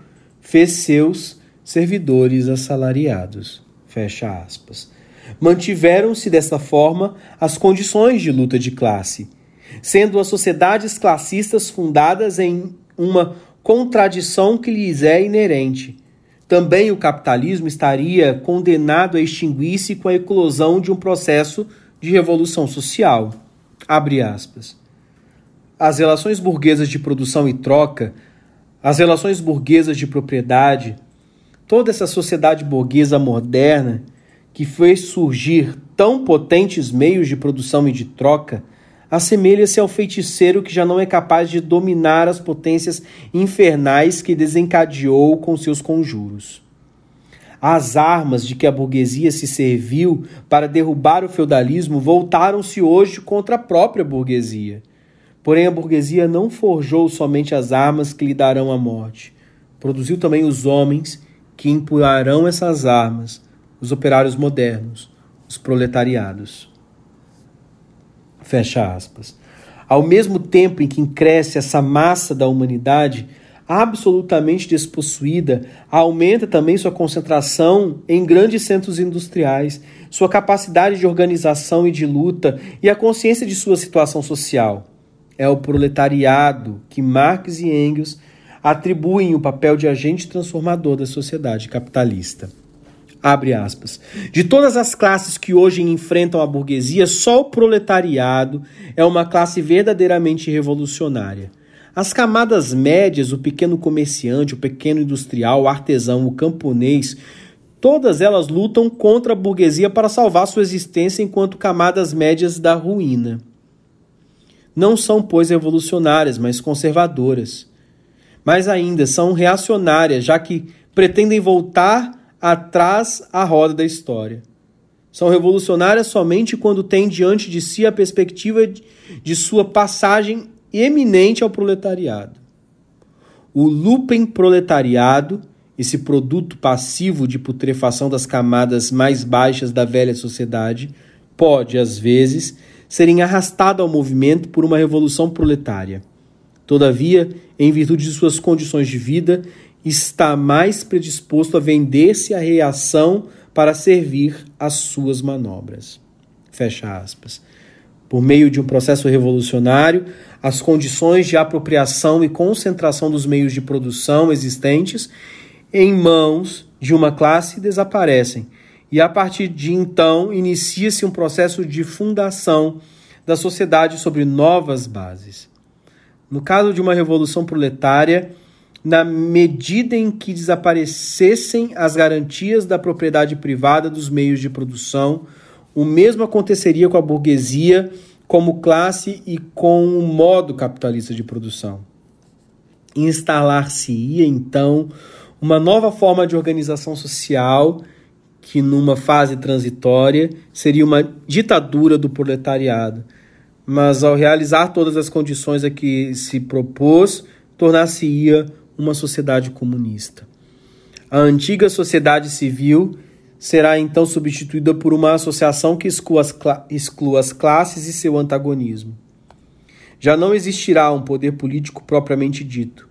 fez seus servidores assalariados. Fecha aspas. Mantiveram-se dessa forma as condições de luta de classe, sendo as sociedades classistas fundadas em uma contradição que lhes é inerente. Também o capitalismo estaria condenado a extinguir-se com a eclosão de um processo de revolução social. Abre aspas. As relações burguesas de produção e troca, as relações burguesas de propriedade, toda essa sociedade burguesa moderna que fez surgir tão potentes meios de produção e de troca, assemelha-se ao feiticeiro que já não é capaz de dominar as potências infernais que desencadeou com seus conjuros. As armas de que a burguesia se serviu para derrubar o feudalismo voltaram-se hoje contra a própria burguesia. Porém, a burguesia não forjou somente as armas que lhe darão a morte, produziu também os homens que empunharão essas armas, os operários modernos, os proletariados. Fecha aspas. Ao mesmo tempo em que cresce essa massa da humanidade absolutamente despossuída, aumenta também sua concentração em grandes centros industriais, sua capacidade de organização e de luta e a consciência de sua situação social. É o proletariado que Marx e Engels atribuem o papel de agente transformador da sociedade capitalista. Abre aspas. De todas as classes que hoje enfrentam a burguesia, só o proletariado é uma classe verdadeiramente revolucionária. As camadas médias, o pequeno comerciante, o pequeno industrial, o artesão, o camponês, todas elas lutam contra a burguesia para salvar sua existência enquanto camadas médias da ruína. Não são, pois, revolucionárias, mas conservadoras. Mais ainda, são reacionárias, já que pretendem voltar atrás a roda da história. São revolucionárias somente quando têm diante de si a perspectiva de sua passagem eminente ao proletariado. O lupen proletariado, esse produto passivo de putrefação das camadas mais baixas da velha sociedade, pode, às vezes, ser arrastado ao movimento por uma revolução proletária. Todavia, em virtude de suas condições de vida está mais predisposto a vender-se à reação para servir às suas manobras. Fecha aspas. Por meio de um processo revolucionário, as condições de apropriação e concentração dos meios de produção existentes em mãos de uma classe desaparecem, e a partir de então inicia-se um processo de fundação da sociedade sobre novas bases. No caso de uma revolução proletária, na medida em que desaparecessem as garantias da propriedade privada dos meios de produção, o mesmo aconteceria com a burguesia como classe e com o modo capitalista de produção. instalar-se-ia então uma nova forma de organização social que numa fase transitória seria uma ditadura do proletariado, mas ao realizar todas as condições a que se propôs, tornar-se-ia uma sociedade comunista. A antiga sociedade civil será então substituída por uma associação que exclua as, exclua as classes e seu antagonismo. Já não existirá um poder político propriamente dito,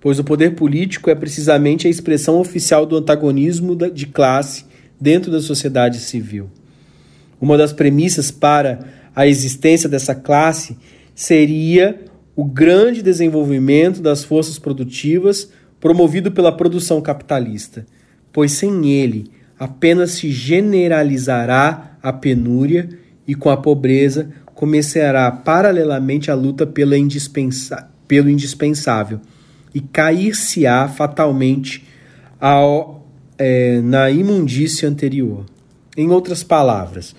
pois o poder político é precisamente a expressão oficial do antagonismo de classe dentro da sociedade civil. Uma das premissas para a existência dessa classe seria o grande desenvolvimento das forças produtivas promovido pela produção capitalista, pois sem ele apenas se generalizará a penúria e com a pobreza começará paralelamente a luta pela indispensa pelo indispensável e cair-se-á fatalmente ao é, na imundícia anterior. Em outras palavras,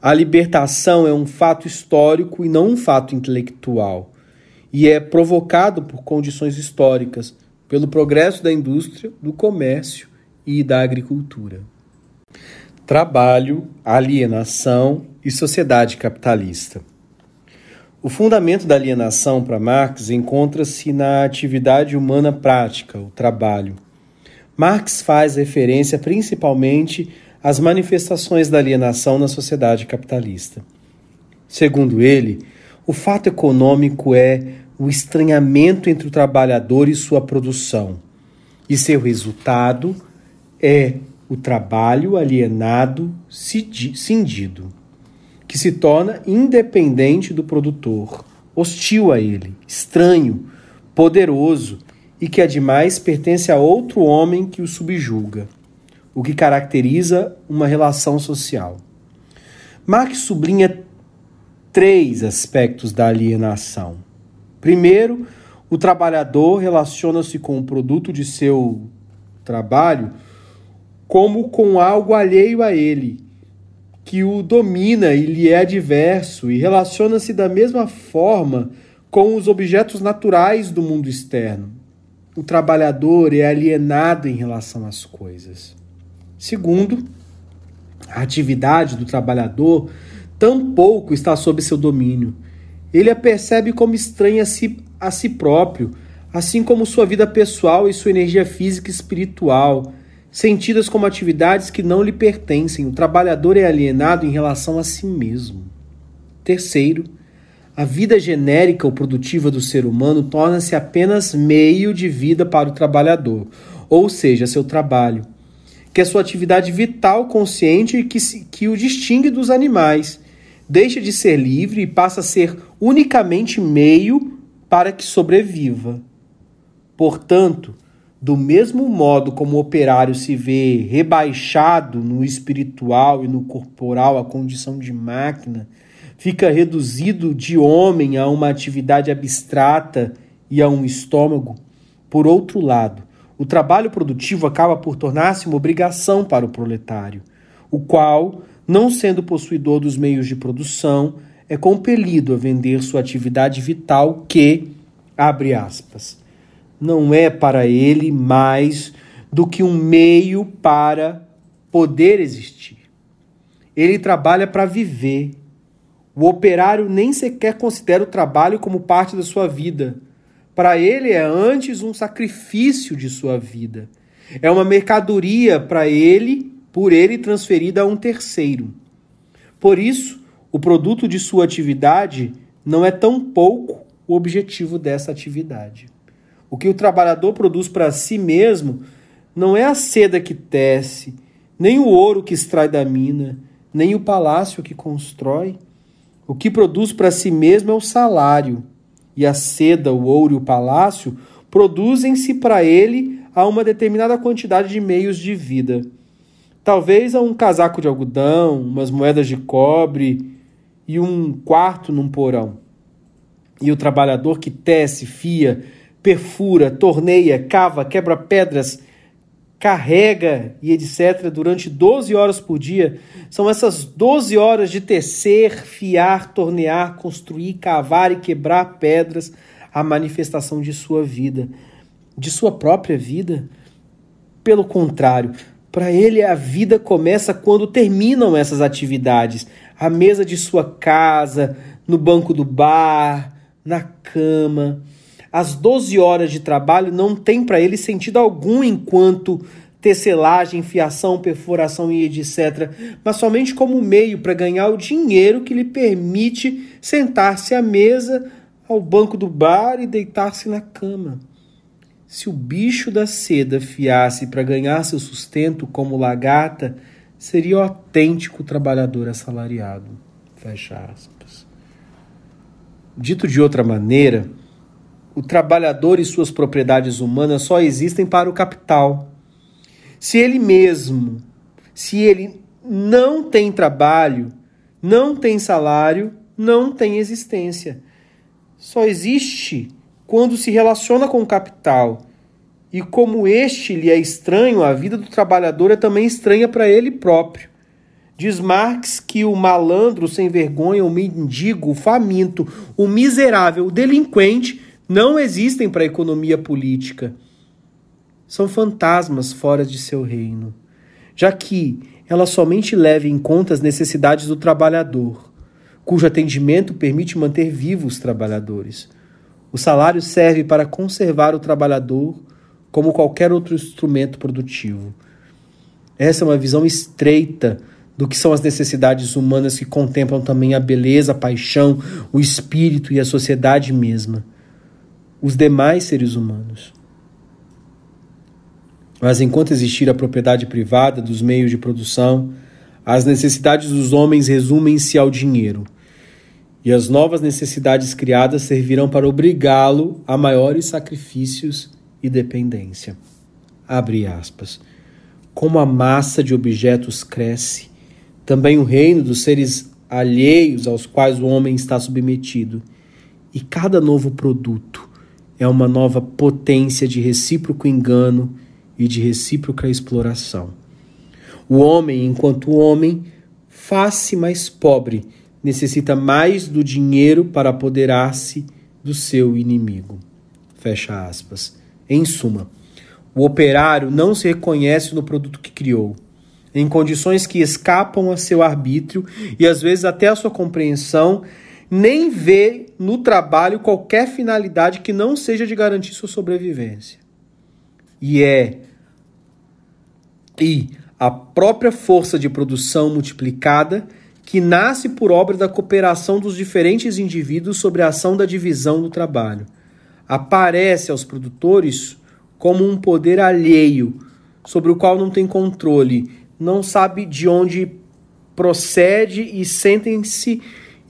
a libertação é um fato histórico e não um fato intelectual, e é provocado por condições históricas, pelo progresso da indústria, do comércio e da agricultura. Trabalho, alienação e sociedade capitalista. O fundamento da alienação para Marx encontra-se na atividade humana prática, o trabalho Marx faz referência principalmente às manifestações da alienação na sociedade capitalista. Segundo ele, o fato econômico é o estranhamento entre o trabalhador e sua produção, e seu resultado é o trabalho alienado cindido, que se torna independente do produtor, hostil a ele, estranho, poderoso e que, ademais, pertence a outro homem que o subjuga, o que caracteriza uma relação social. Marx sublinha três aspectos da alienação. Primeiro, o trabalhador relaciona-se com o produto de seu trabalho como com algo alheio a ele, que o domina e lhe é adverso, e relaciona-se da mesma forma com os objetos naturais do mundo externo, o trabalhador é alienado em relação às coisas. Segundo, a atividade do trabalhador tampouco está sob seu domínio. Ele a percebe como estranha a si, a si próprio, assim como sua vida pessoal e sua energia física e espiritual, sentidas como atividades que não lhe pertencem. O trabalhador é alienado em relação a si mesmo. Terceiro, a vida genérica ou produtiva do ser humano torna-se apenas meio de vida para o trabalhador, ou seja, seu trabalho, que é sua atividade vital consciente que, que o distingue dos animais. Deixa de ser livre e passa a ser unicamente meio para que sobreviva. Portanto, do mesmo modo como o operário se vê rebaixado no espiritual e no corporal à condição de máquina, fica reduzido de homem a uma atividade abstrata e a um estômago. Por outro lado, o trabalho produtivo acaba por tornar-se uma obrigação para o proletário, o qual, não sendo possuidor dos meios de produção, é compelido a vender sua atividade vital que, abre aspas, não é para ele mais do que um meio para poder existir. Ele trabalha para viver o operário nem sequer considera o trabalho como parte da sua vida. Para ele é antes um sacrifício de sua vida. É uma mercadoria para ele, por ele transferida a um terceiro. Por isso, o produto de sua atividade não é tão pouco o objetivo dessa atividade. O que o trabalhador produz para si mesmo não é a seda que tece, nem o ouro que extrai da mina, nem o palácio que constrói o que produz para si mesmo é o salário, e a seda, o ouro e o palácio produzem-se para ele a uma determinada quantidade de meios de vida. Talvez a um casaco de algodão, umas moedas de cobre e um quarto num porão. E o trabalhador que tece, fia, perfura, torneia, cava, quebra pedras, carrega e etc. durante 12 horas por dia, são essas 12 horas de tecer, fiar, tornear, construir, cavar e quebrar pedras a manifestação de sua vida. de sua própria vida. Pelo contrário, para ele a vida começa quando terminam essas atividades, à mesa de sua casa, no banco do bar, na cama. As 12 horas de trabalho não têm para ele sentido algum enquanto tecelagem, fiação, perfuração e etc., mas somente como meio para ganhar o dinheiro que lhe permite sentar-se à mesa, ao banco do bar e deitar-se na cama. Se o bicho da seda fiasse para ganhar seu sustento como lagarta, seria o autêntico trabalhador assalariado. Fecha aspas. Dito de outra maneira, o trabalhador e suas propriedades humanas só existem para o capital se ele mesmo, se ele não tem trabalho, não tem salário, não tem existência. Só existe quando se relaciona com o capital. E como este lhe é estranho, a vida do trabalhador é também estranha para ele próprio. Diz Marx que o malandro sem vergonha, o mendigo, o faminto, o miserável, o delinquente não existem para a economia política são fantasmas fora de seu reino, já que ela somente leva em conta as necessidades do trabalhador, cujo atendimento permite manter vivos os trabalhadores. O salário serve para conservar o trabalhador como qualquer outro instrumento produtivo. Essa é uma visão estreita do que são as necessidades humanas que contemplam também a beleza, a paixão, o espírito e a sociedade mesma. Os demais seres humanos. Mas enquanto existir a propriedade privada dos meios de produção, as necessidades dos homens resumem-se ao dinheiro. E as novas necessidades criadas servirão para obrigá-lo a maiores sacrifícios e dependência. Abre aspas. Como a massa de objetos cresce, também o reino dos seres alheios aos quais o homem está submetido. E cada novo produto é uma nova potência de recíproco engano e de recíproca exploração. O homem, enquanto homem, face mais pobre, necessita mais do dinheiro para apoderar-se do seu inimigo. Fecha aspas. Em suma, o operário não se reconhece no produto que criou, em condições que escapam a seu arbítrio e às vezes até a sua compreensão, nem vê no trabalho qualquer finalidade que não seja de garantir sua sobrevivência. E é e a própria força de produção multiplicada que nasce por obra da cooperação dos diferentes indivíduos sobre a ação da divisão do trabalho. Aparece aos produtores como um poder alheio, sobre o qual não tem controle, não sabe de onde procede e sentem-se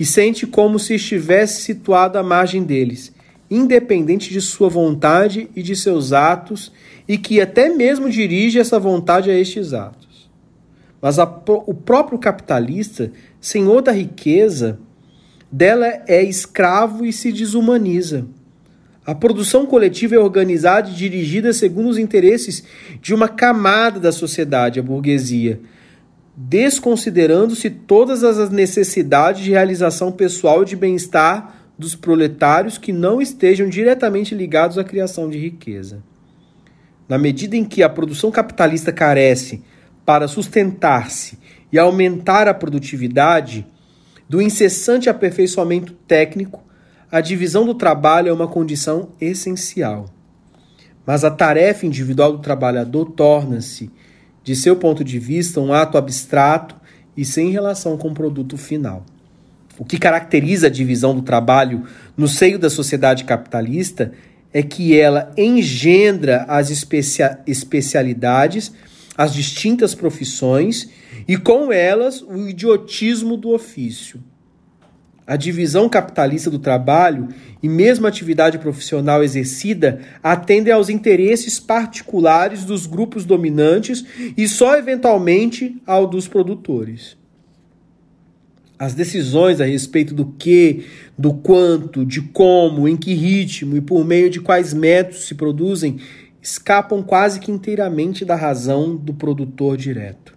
e sente como se estivesse situado à margem deles, independente de sua vontade e de seus atos e que até mesmo dirige essa vontade a estes atos. Mas a, o próprio capitalista, senhor da riqueza, dela é escravo e se desumaniza. A produção coletiva é organizada e dirigida segundo os interesses de uma camada da sociedade, a burguesia, desconsiderando-se todas as necessidades de realização pessoal e de bem-estar dos proletários que não estejam diretamente ligados à criação de riqueza na medida em que a produção capitalista carece para sustentar-se e aumentar a produtividade, do incessante aperfeiçoamento técnico, a divisão do trabalho é uma condição essencial. Mas a tarefa individual do trabalhador torna-se, de seu ponto de vista, um ato abstrato e sem relação com o produto final. O que caracteriza a divisão do trabalho no seio da sociedade capitalista é que ela engendra as especia especialidades, as distintas profissões e com elas o idiotismo do ofício. A divisão capitalista do trabalho e mesmo a atividade profissional exercida atendem aos interesses particulares dos grupos dominantes e só eventualmente ao dos produtores. As decisões a respeito do que, do quanto, de como, em que ritmo e por meio de quais métodos se produzem escapam quase que inteiramente da razão do produtor direto.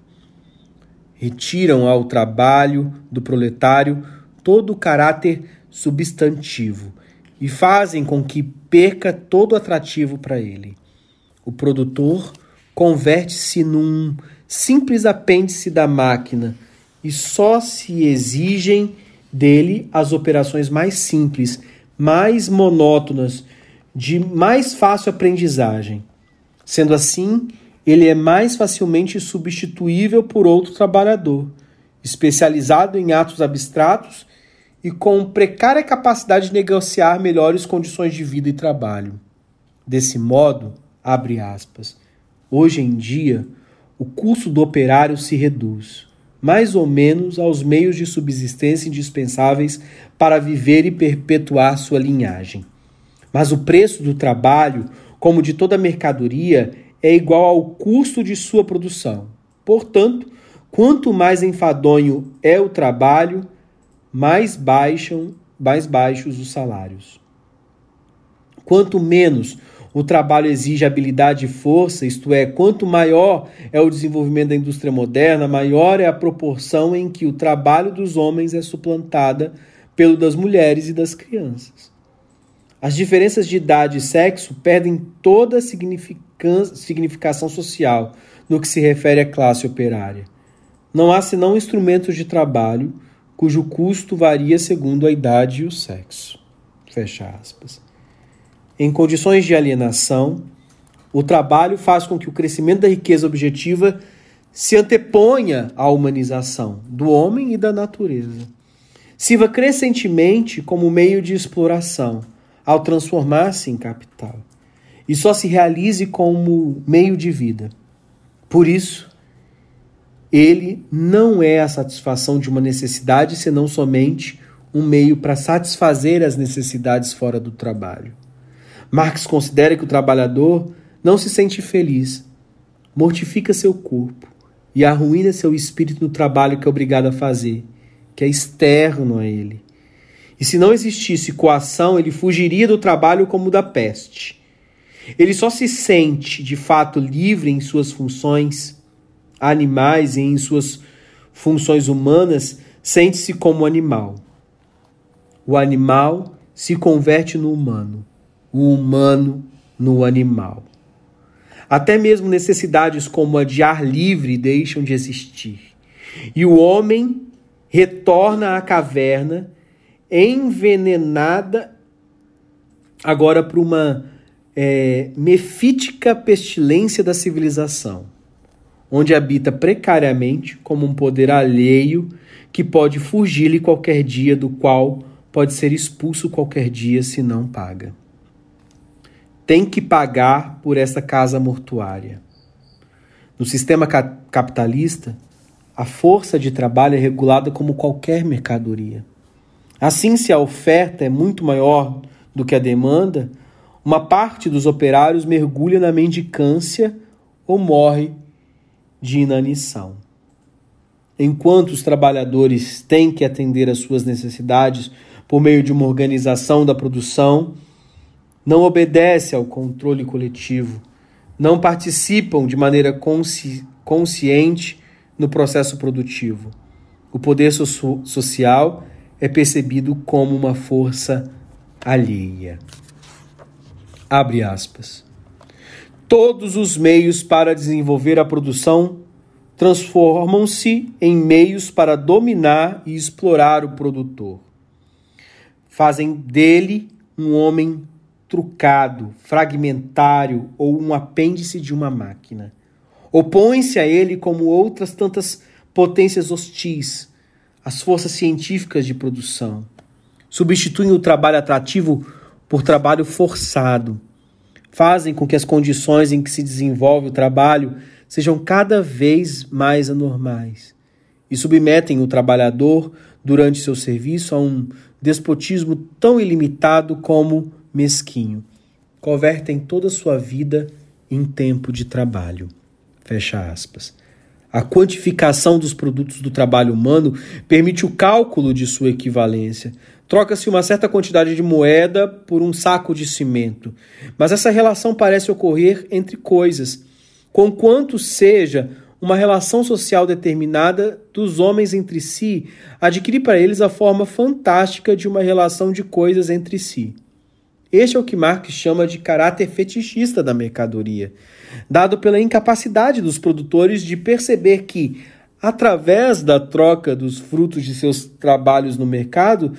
Retiram ao trabalho do proletário todo o caráter substantivo e fazem com que perca todo o atrativo para ele. O produtor converte-se num simples apêndice da máquina e só se exigem dele as operações mais simples, mais monótonas, de mais fácil aprendizagem. Sendo assim, ele é mais facilmente substituível por outro trabalhador, especializado em atos abstratos e com precária capacidade de negociar melhores condições de vida e trabalho. Desse modo, abre aspas, hoje em dia, o custo do operário se reduz, mais ou menos aos meios de subsistência indispensáveis para viver e perpetuar sua linhagem. Mas o preço do trabalho, como de toda mercadoria, é igual ao custo de sua produção. Portanto, quanto mais enfadonho é o trabalho, mais baixam, mais baixos os salários. Quanto menos o trabalho exige habilidade e força, isto é, quanto maior é o desenvolvimento da indústria moderna, maior é a proporção em que o trabalho dos homens é suplantada pelo das mulheres e das crianças. As diferenças de idade e sexo perdem toda a significação social no que se refere à classe operária. Não há senão instrumentos de trabalho cujo custo varia segundo a idade e o sexo. Fecha aspas. Em condições de alienação, o trabalho faz com que o crescimento da riqueza objetiva se anteponha à humanização do homem e da natureza. Sirva crescentemente como meio de exploração, ao transformar-se em capital, e só se realize como meio de vida. Por isso, ele não é a satisfação de uma necessidade, senão somente um meio para satisfazer as necessidades fora do trabalho. Marx considera que o trabalhador não se sente feliz, mortifica seu corpo e arruína seu espírito no trabalho que é obrigado a fazer, que é externo a ele. E se não existisse coação, ele fugiria do trabalho como da peste. Ele só se sente de fato livre em suas funções animais e em suas funções humanas, sente-se como animal. O animal se converte no humano o humano no animal. Até mesmo necessidades como a de ar livre deixam de existir. E o homem retorna à caverna envenenada agora por uma é, mefítica pestilência da civilização, onde habita precariamente como um poder alheio que pode fugir-lhe qualquer dia, do qual pode ser expulso qualquer dia se não paga tem que pagar por essa casa mortuária. No sistema capitalista, a força de trabalho é regulada como qualquer mercadoria. Assim, se a oferta é muito maior do que a demanda, uma parte dos operários mergulha na mendicância ou morre de inanição. Enquanto os trabalhadores têm que atender às suas necessidades por meio de uma organização da produção, não obedece ao controle coletivo, não participam de maneira consci consciente no processo produtivo. O poder so social é percebido como uma força alheia. Abre aspas. Todos os meios para desenvolver a produção transformam-se em meios para dominar e explorar o produtor. Fazem dele um homem trucado, fragmentário ou um apêndice de uma máquina. Opõe-se a ele como outras tantas potências hostis, as forças científicas de produção. Substituem o trabalho atrativo por trabalho forçado. Fazem com que as condições em que se desenvolve o trabalho sejam cada vez mais anormais e submetem o trabalhador durante seu serviço a um despotismo tão ilimitado como mesquinho. Convertem toda a sua vida em tempo de trabalho. Fecha aspas. A quantificação dos produtos do trabalho humano permite o cálculo de sua equivalência. Troca-se uma certa quantidade de moeda por um saco de cimento. Mas essa relação parece ocorrer entre coisas, conquanto seja uma relação social determinada dos homens entre si, adquire para eles a forma fantástica de uma relação de coisas entre si. Este é o que Marx chama de caráter fetichista da mercadoria, dado pela incapacidade dos produtores de perceber que, através da troca dos frutos de seus trabalhos no mercado,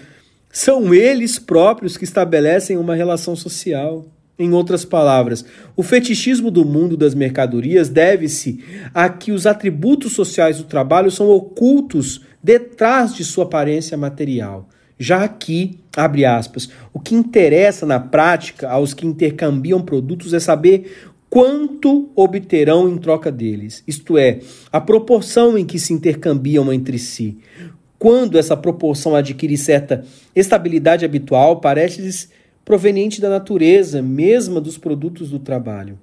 são eles próprios que estabelecem uma relação social. Em outras palavras, o fetichismo do mundo das mercadorias deve-se a que os atributos sociais do trabalho são ocultos detrás de sua aparência material. Já aqui, abre aspas, o que interessa na prática aos que intercambiam produtos é saber quanto obterão em troca deles, isto é, a proporção em que se intercambiam entre si. Quando essa proporção adquire certa estabilidade habitual, parece-lhes proveniente da natureza mesma dos produtos do trabalho.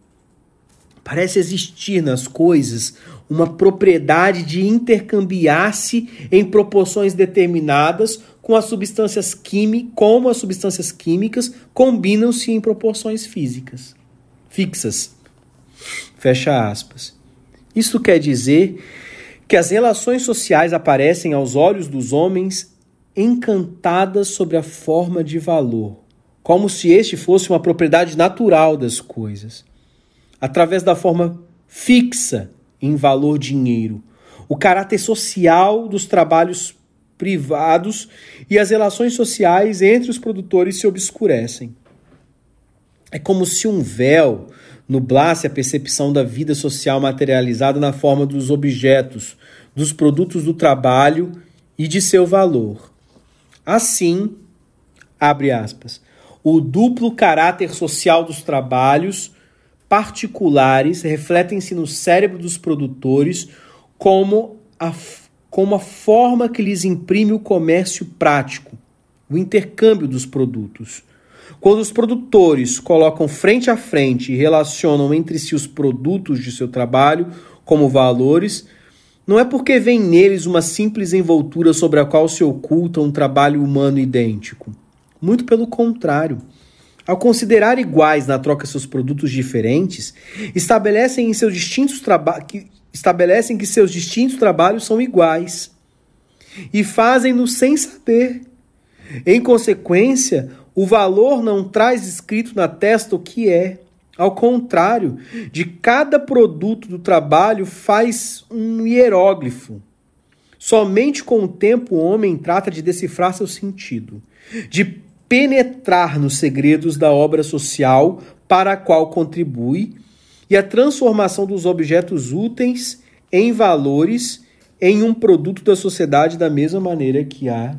Parece existir nas coisas uma propriedade de intercambiar-se em proporções determinadas com as substâncias químicas, como as substâncias químicas combinam-se em proporções físicas fixas. Fecha aspas. Isso quer dizer que as relações sociais aparecem aos olhos dos homens encantadas sobre a forma de valor, como se este fosse uma propriedade natural das coisas, através da forma fixa em valor dinheiro, o caráter social dos trabalhos privados e as relações sociais entre os produtores se obscurecem. É como se um véu nublasse a percepção da vida social materializada na forma dos objetos, dos produtos do trabalho e de seu valor. Assim, abre aspas, o duplo caráter social dos trabalhos particulares refletem-se no cérebro dos produtores como a, como a forma que lhes imprime o comércio prático, o intercâmbio dos produtos. Quando os produtores colocam frente a frente e relacionam entre si os produtos de seu trabalho como valores, não é porque vem neles uma simples envoltura sobre a qual se oculta um trabalho humano idêntico. Muito pelo contrário. Ao considerar iguais na troca seus produtos diferentes, estabelecem, em seus distintos que, estabelecem que seus distintos trabalhos são iguais e fazem-no sem saber. Em consequência, o valor não traz escrito na testa o que é. Ao contrário, de cada produto do trabalho faz um hieróglifo. Somente com o tempo o homem trata de decifrar seu sentido, de penetrar nos segredos da obra social para a qual contribui e a transformação dos objetos úteis em valores em um produto da sociedade da mesma maneira que a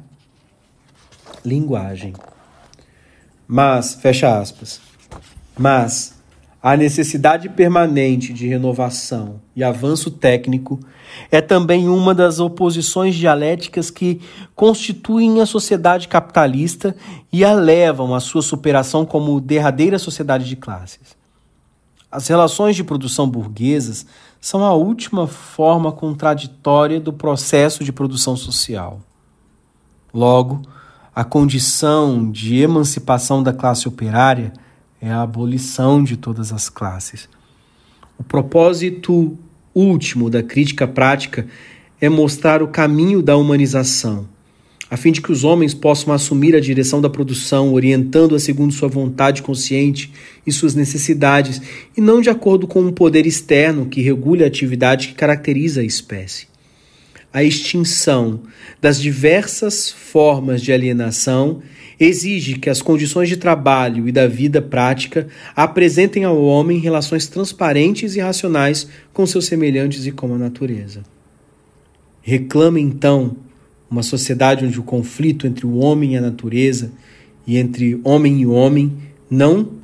linguagem. Mas, fecha aspas, mas a necessidade permanente de renovação e avanço técnico é também uma das oposições dialéticas que constituem a sociedade capitalista e a levam à sua superação como derradeira sociedade de classes. As relações de produção burguesas são a última forma contraditória do processo de produção social. Logo, a condição de emancipação da classe operária é a abolição de todas as classes. O propósito último da crítica prática é mostrar o caminho da humanização, a fim de que os homens possam assumir a direção da produção, orientando-a segundo sua vontade consciente e suas necessidades, e não de acordo com um poder externo que regule a atividade que caracteriza a espécie. A extinção das diversas formas de alienação exige que as condições de trabalho e da vida prática apresentem ao homem relações transparentes e racionais com seus semelhantes e com a natureza. Reclama então uma sociedade onde o conflito entre o homem e a natureza e entre homem e homem não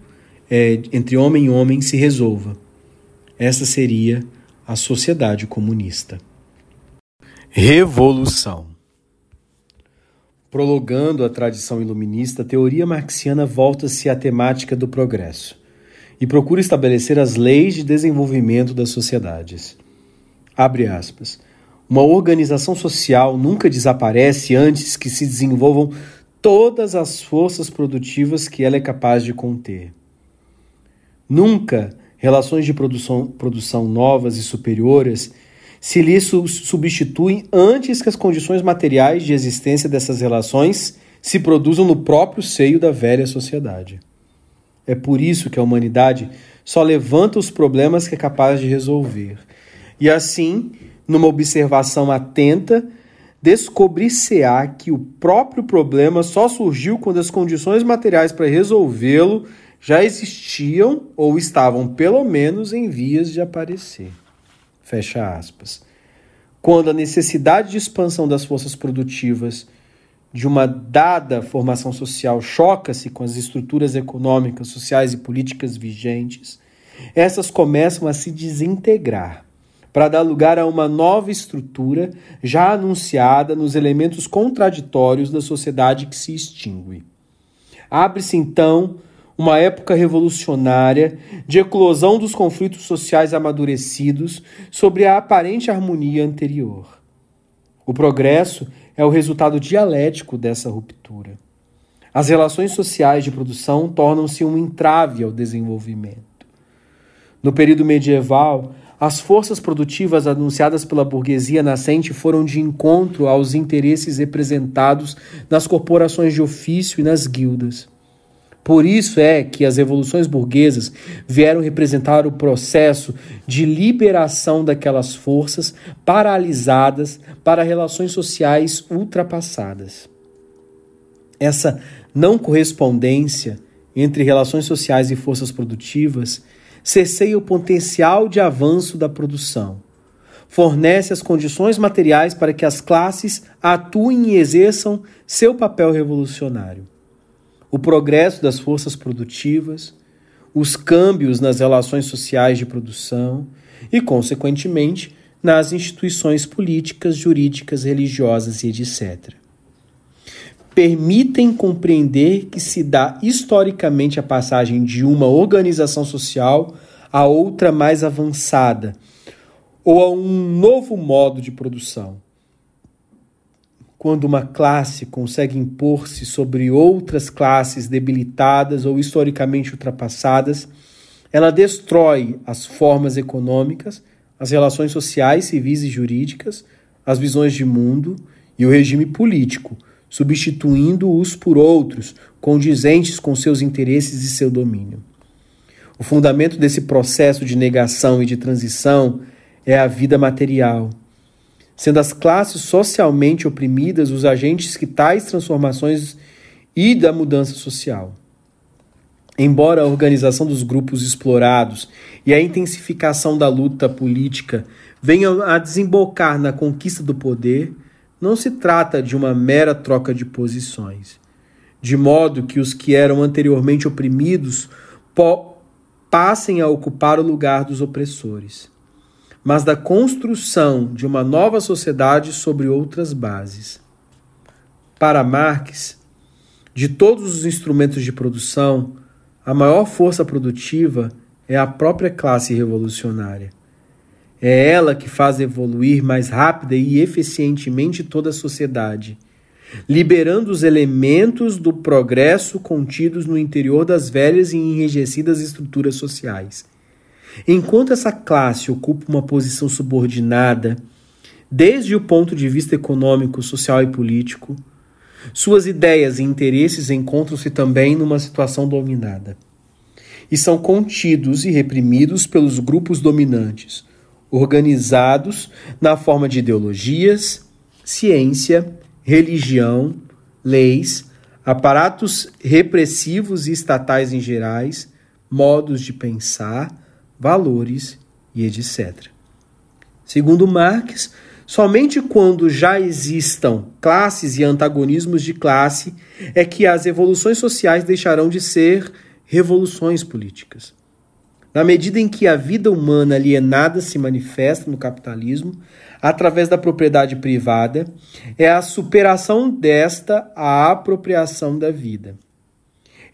é, entre homem e homem se resolva. Essa seria a sociedade comunista. Revolução Prolongando a tradição iluminista, a teoria marxiana volta-se à temática do progresso e procura estabelecer as leis de desenvolvimento das sociedades. Abre aspas. Uma organização social nunca desaparece antes que se desenvolvam todas as forças produtivas que ela é capaz de conter. Nunca relações de produção, produção novas e superiores se lhe substituem antes que as condições materiais de existência dessas relações se produzam no próprio seio da velha sociedade. É por isso que a humanidade só levanta os problemas que é capaz de resolver. E assim, numa observação atenta, descobrir-se-á que o próprio problema só surgiu quando as condições materiais para resolvê-lo já existiam ou estavam, pelo menos, em vias de aparecer. Fecha aspas. Quando a necessidade de expansão das forças produtivas de uma dada formação social choca-se com as estruturas econômicas, sociais e políticas vigentes, essas começam a se desintegrar para dar lugar a uma nova estrutura já anunciada nos elementos contraditórios da sociedade que se extingue. Abre-se então uma época revolucionária de eclosão dos conflitos sociais amadurecidos sobre a aparente harmonia anterior. O progresso é o resultado dialético dessa ruptura. As relações sociais de produção tornam-se um entrave ao desenvolvimento. No período medieval, as forças produtivas anunciadas pela burguesia nascente foram de encontro aos interesses representados nas corporações de ofício e nas guildas. Por isso é que as revoluções burguesas vieram representar o processo de liberação daquelas forças paralisadas para relações sociais ultrapassadas. Essa não correspondência entre relações sociais e forças produtivas cerceia o potencial de avanço da produção. Fornece as condições materiais para que as classes atuem e exerçam seu papel revolucionário. O progresso das forças produtivas, os câmbios nas relações sociais de produção e, consequentemente, nas instituições políticas, jurídicas, religiosas e etc. Permitem compreender que se dá historicamente a passagem de uma organização social a outra mais avançada, ou a um novo modo de produção. Quando uma classe consegue impor-se sobre outras classes debilitadas ou historicamente ultrapassadas, ela destrói as formas econômicas, as relações sociais, civis e jurídicas, as visões de mundo e o regime político, substituindo-os por outros, condizentes com seus interesses e seu domínio. O fundamento desse processo de negação e de transição é a vida material, sendo as classes socialmente oprimidas os agentes que tais transformações e da mudança social. Embora a organização dos grupos explorados e a intensificação da luta política venham a desembocar na conquista do poder, não se trata de uma mera troca de posições, de modo que os que eram anteriormente oprimidos passem a ocupar o lugar dos opressores, mas da construção de uma nova sociedade sobre outras bases. Para Marx, de todos os instrumentos de produção, a maior força produtiva é a própria classe revolucionária. É ela que faz evoluir mais rápida e eficientemente toda a sociedade liberando os elementos do progresso contidos no interior das velhas e enrijecidas estruturas sociais. Enquanto essa classe ocupa uma posição subordinada, desde o ponto de vista econômico, social e político, suas ideias e interesses encontram-se também numa situação dominada. E são contidos e reprimidos pelos grupos dominantes, organizados na forma de ideologias, ciência religião, leis, aparatos repressivos e estatais em gerais, modos de pensar, valores e etc. Segundo Marx, somente quando já existam classes e antagonismos de classe é que as evoluções sociais deixarão de ser revoluções políticas. Na medida em que a vida humana alienada se manifesta no capitalismo, através da propriedade privada, é a superação desta a apropriação da vida.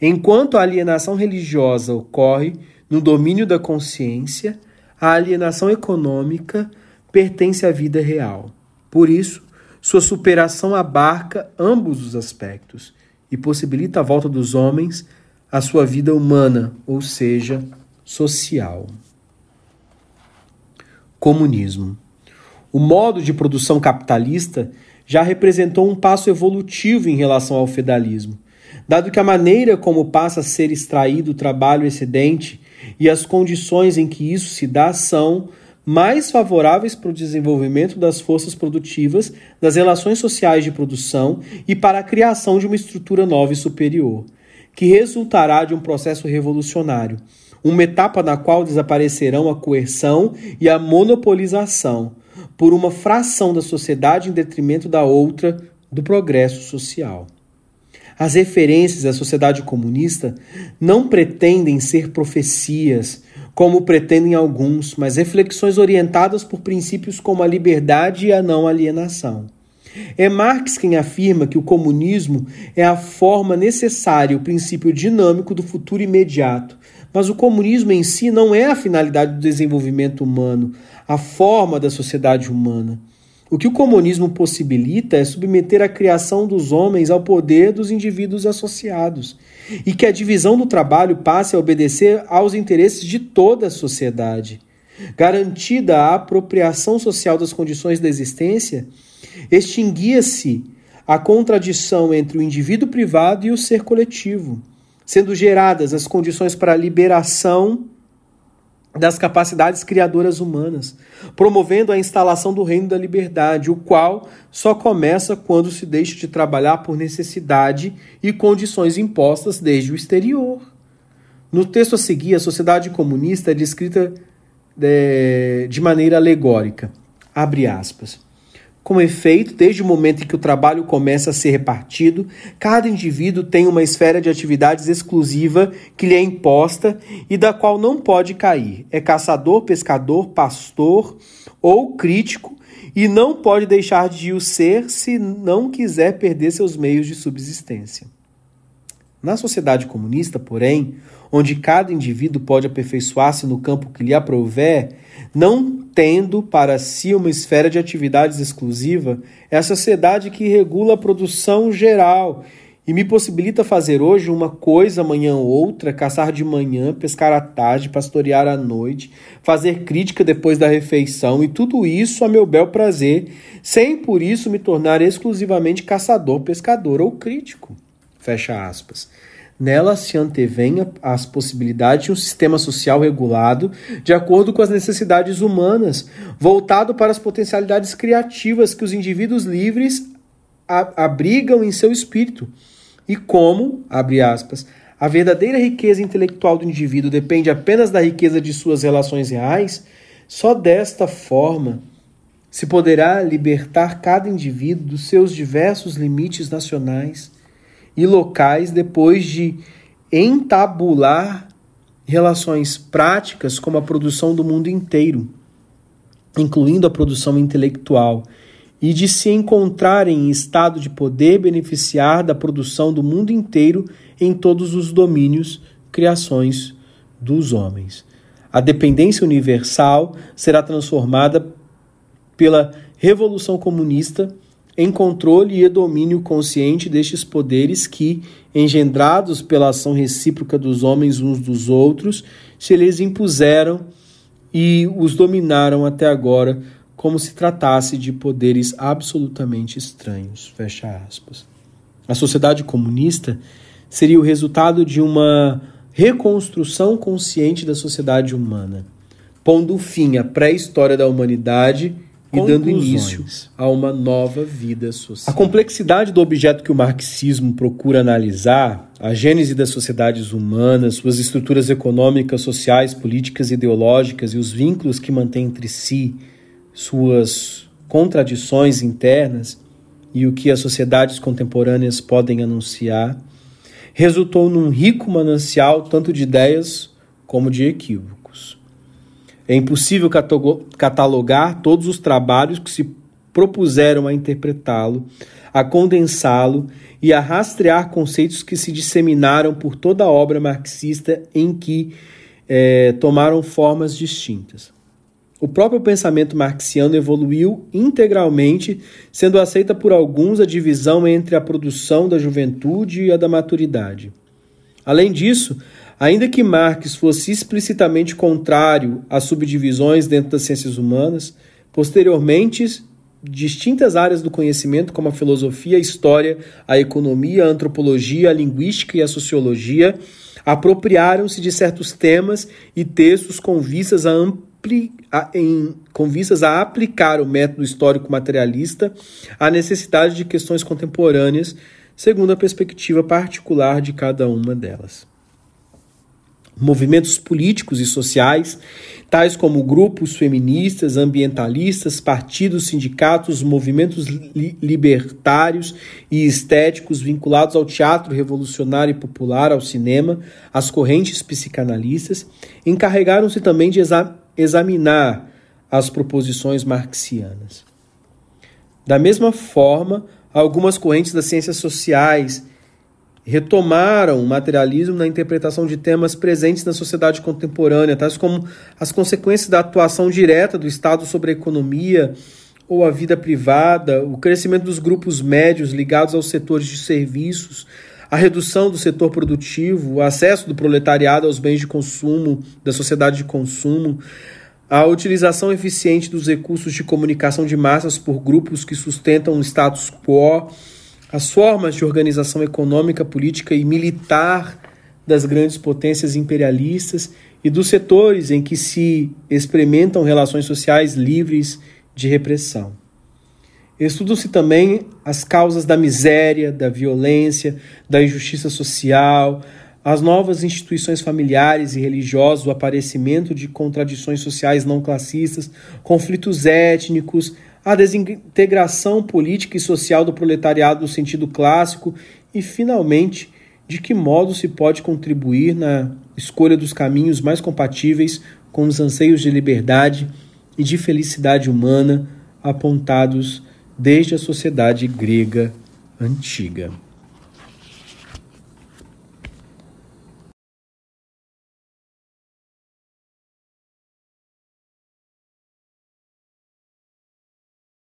Enquanto a alienação religiosa ocorre no domínio da consciência, a alienação econômica pertence à vida real. Por isso, sua superação abarca ambos os aspectos e possibilita a volta dos homens à sua vida humana, ou seja, social. Comunismo. O modo de produção capitalista já representou um passo evolutivo em relação ao feudalismo, dado que a maneira como passa a ser extraído o trabalho excedente e as condições em que isso se dá são mais favoráveis para o desenvolvimento das forças produtivas, das relações sociais de produção e para a criação de uma estrutura nova e superior, que resultará de um processo revolucionário, uma etapa na qual desaparecerão a coerção e a monopolização por uma fração da sociedade em detrimento da outra do progresso social. As referências à sociedade comunista não pretendem ser profecias, como pretendem alguns, mas reflexões orientadas por princípios como a liberdade e a não alienação. É Marx quem afirma que o comunismo é a forma necessária, o princípio dinâmico do futuro imediato. Mas o comunismo em si não é a finalidade do desenvolvimento humano, a forma da sociedade humana. O que o comunismo possibilita é submeter a criação dos homens ao poder dos indivíduos associados e que a divisão do trabalho passe a obedecer aos interesses de toda a sociedade. Garantida a apropriação social das condições da existência, extinguia-se a contradição entre o indivíduo privado e o ser coletivo, sendo geradas as condições para a liberação das capacidades criadoras humanas, promovendo a instalação do reino da liberdade, o qual só começa quando se deixa de trabalhar por necessidade e condições impostas desde o exterior. No texto a seguir, a sociedade comunista é descrita de, é, de maneira alegórica. Abre aspas. Com efeito, desde o momento em que o trabalho começa a ser repartido, cada indivíduo tem uma esfera de atividades exclusiva que lhe é imposta e da qual não pode cair. É caçador, pescador, pastor ou crítico e não pode deixar de o ser se não quiser perder seus meios de subsistência. Na sociedade comunista, porém, onde cada indivíduo pode aperfeiçoar-se no campo que lhe aprouver, não tendo para si uma esfera de atividades exclusiva, é a sociedade que regula a produção geral e me possibilita fazer hoje uma coisa, amanhã outra, caçar de manhã, pescar à tarde, pastorear à noite, fazer crítica depois da refeição e tudo isso a meu bel prazer, sem por isso me tornar exclusivamente caçador, pescador ou crítico. Fecha aspas. Nela se antevém as possibilidades de um sistema social regulado de acordo com as necessidades humanas, voltado para as potencialidades criativas que os indivíduos livres abrigam em seu espírito. E como, abre aspas, a verdadeira riqueza intelectual do indivíduo depende apenas da riqueza de suas relações reais, só desta forma se poderá libertar cada indivíduo dos seus diversos limites nacionais e locais depois de entabular relações práticas como a produção do mundo inteiro, incluindo a produção intelectual, e de se encontrar em estado de poder beneficiar da produção do mundo inteiro em todos os domínios, criações dos homens. A dependência universal será transformada pela revolução comunista em controle e domínio consciente destes poderes que, engendrados pela ação recíproca dos homens uns dos outros, se lhes impuseram e os dominaram até agora, como se tratasse de poderes absolutamente estranhos. Fecha aspas. A sociedade comunista seria o resultado de uma reconstrução consciente da sociedade humana, pondo fim à pré-história da humanidade e dando início a uma nova vida social. A complexidade do objeto que o marxismo procura analisar, a gênese das sociedades humanas, suas estruturas econômicas, sociais, políticas, ideológicas e os vínculos que mantém entre si, suas contradições internas e o que as sociedades contemporâneas podem anunciar, resultou num rico manancial tanto de ideias como de equívocos. É impossível catalogar todos os trabalhos que se propuseram a interpretá-lo, a condensá-lo e a rastrear conceitos que se disseminaram por toda a obra marxista em que é, tomaram formas distintas. O próprio pensamento marxiano evoluiu integralmente, sendo aceita por alguns a divisão entre a produção da juventude e a da maturidade. Além disso, Ainda que Marx fosse explicitamente contrário às subdivisões dentro das ciências humanas, posteriormente distintas áreas do conhecimento, como a filosofia, a história, a economia, a antropologia, a linguística e a sociologia, apropriaram-se de certos temas e textos com vistas a, ampli, a, em, com vistas a aplicar o método histórico materialista à necessidade de questões contemporâneas, segundo a perspectiva particular de cada uma delas. Movimentos políticos e sociais, tais como grupos feministas, ambientalistas, partidos, sindicatos, movimentos li libertários e estéticos vinculados ao teatro revolucionário e popular, ao cinema, às correntes psicanalistas, encarregaram-se também de exa examinar as proposições marxianas. Da mesma forma, algumas correntes das ciências sociais retomaram o materialismo na interpretação de temas presentes na sociedade contemporânea, tais como as consequências da atuação direta do Estado sobre a economia ou a vida privada, o crescimento dos grupos médios ligados aos setores de serviços, a redução do setor produtivo, o acesso do proletariado aos bens de consumo, da sociedade de consumo, a utilização eficiente dos recursos de comunicação de massas por grupos que sustentam o status quo, as formas de organização econômica, política e militar das grandes potências imperialistas e dos setores em que se experimentam relações sociais livres de repressão. Estudam-se também as causas da miséria, da violência, da injustiça social, as novas instituições familiares e religiosas, o aparecimento de contradições sociais não classistas, conflitos étnicos, a desintegração política e social do proletariado no sentido clássico e, finalmente, de que modo se pode contribuir na escolha dos caminhos mais compatíveis com os anseios de liberdade e de felicidade humana apontados desde a sociedade grega antiga.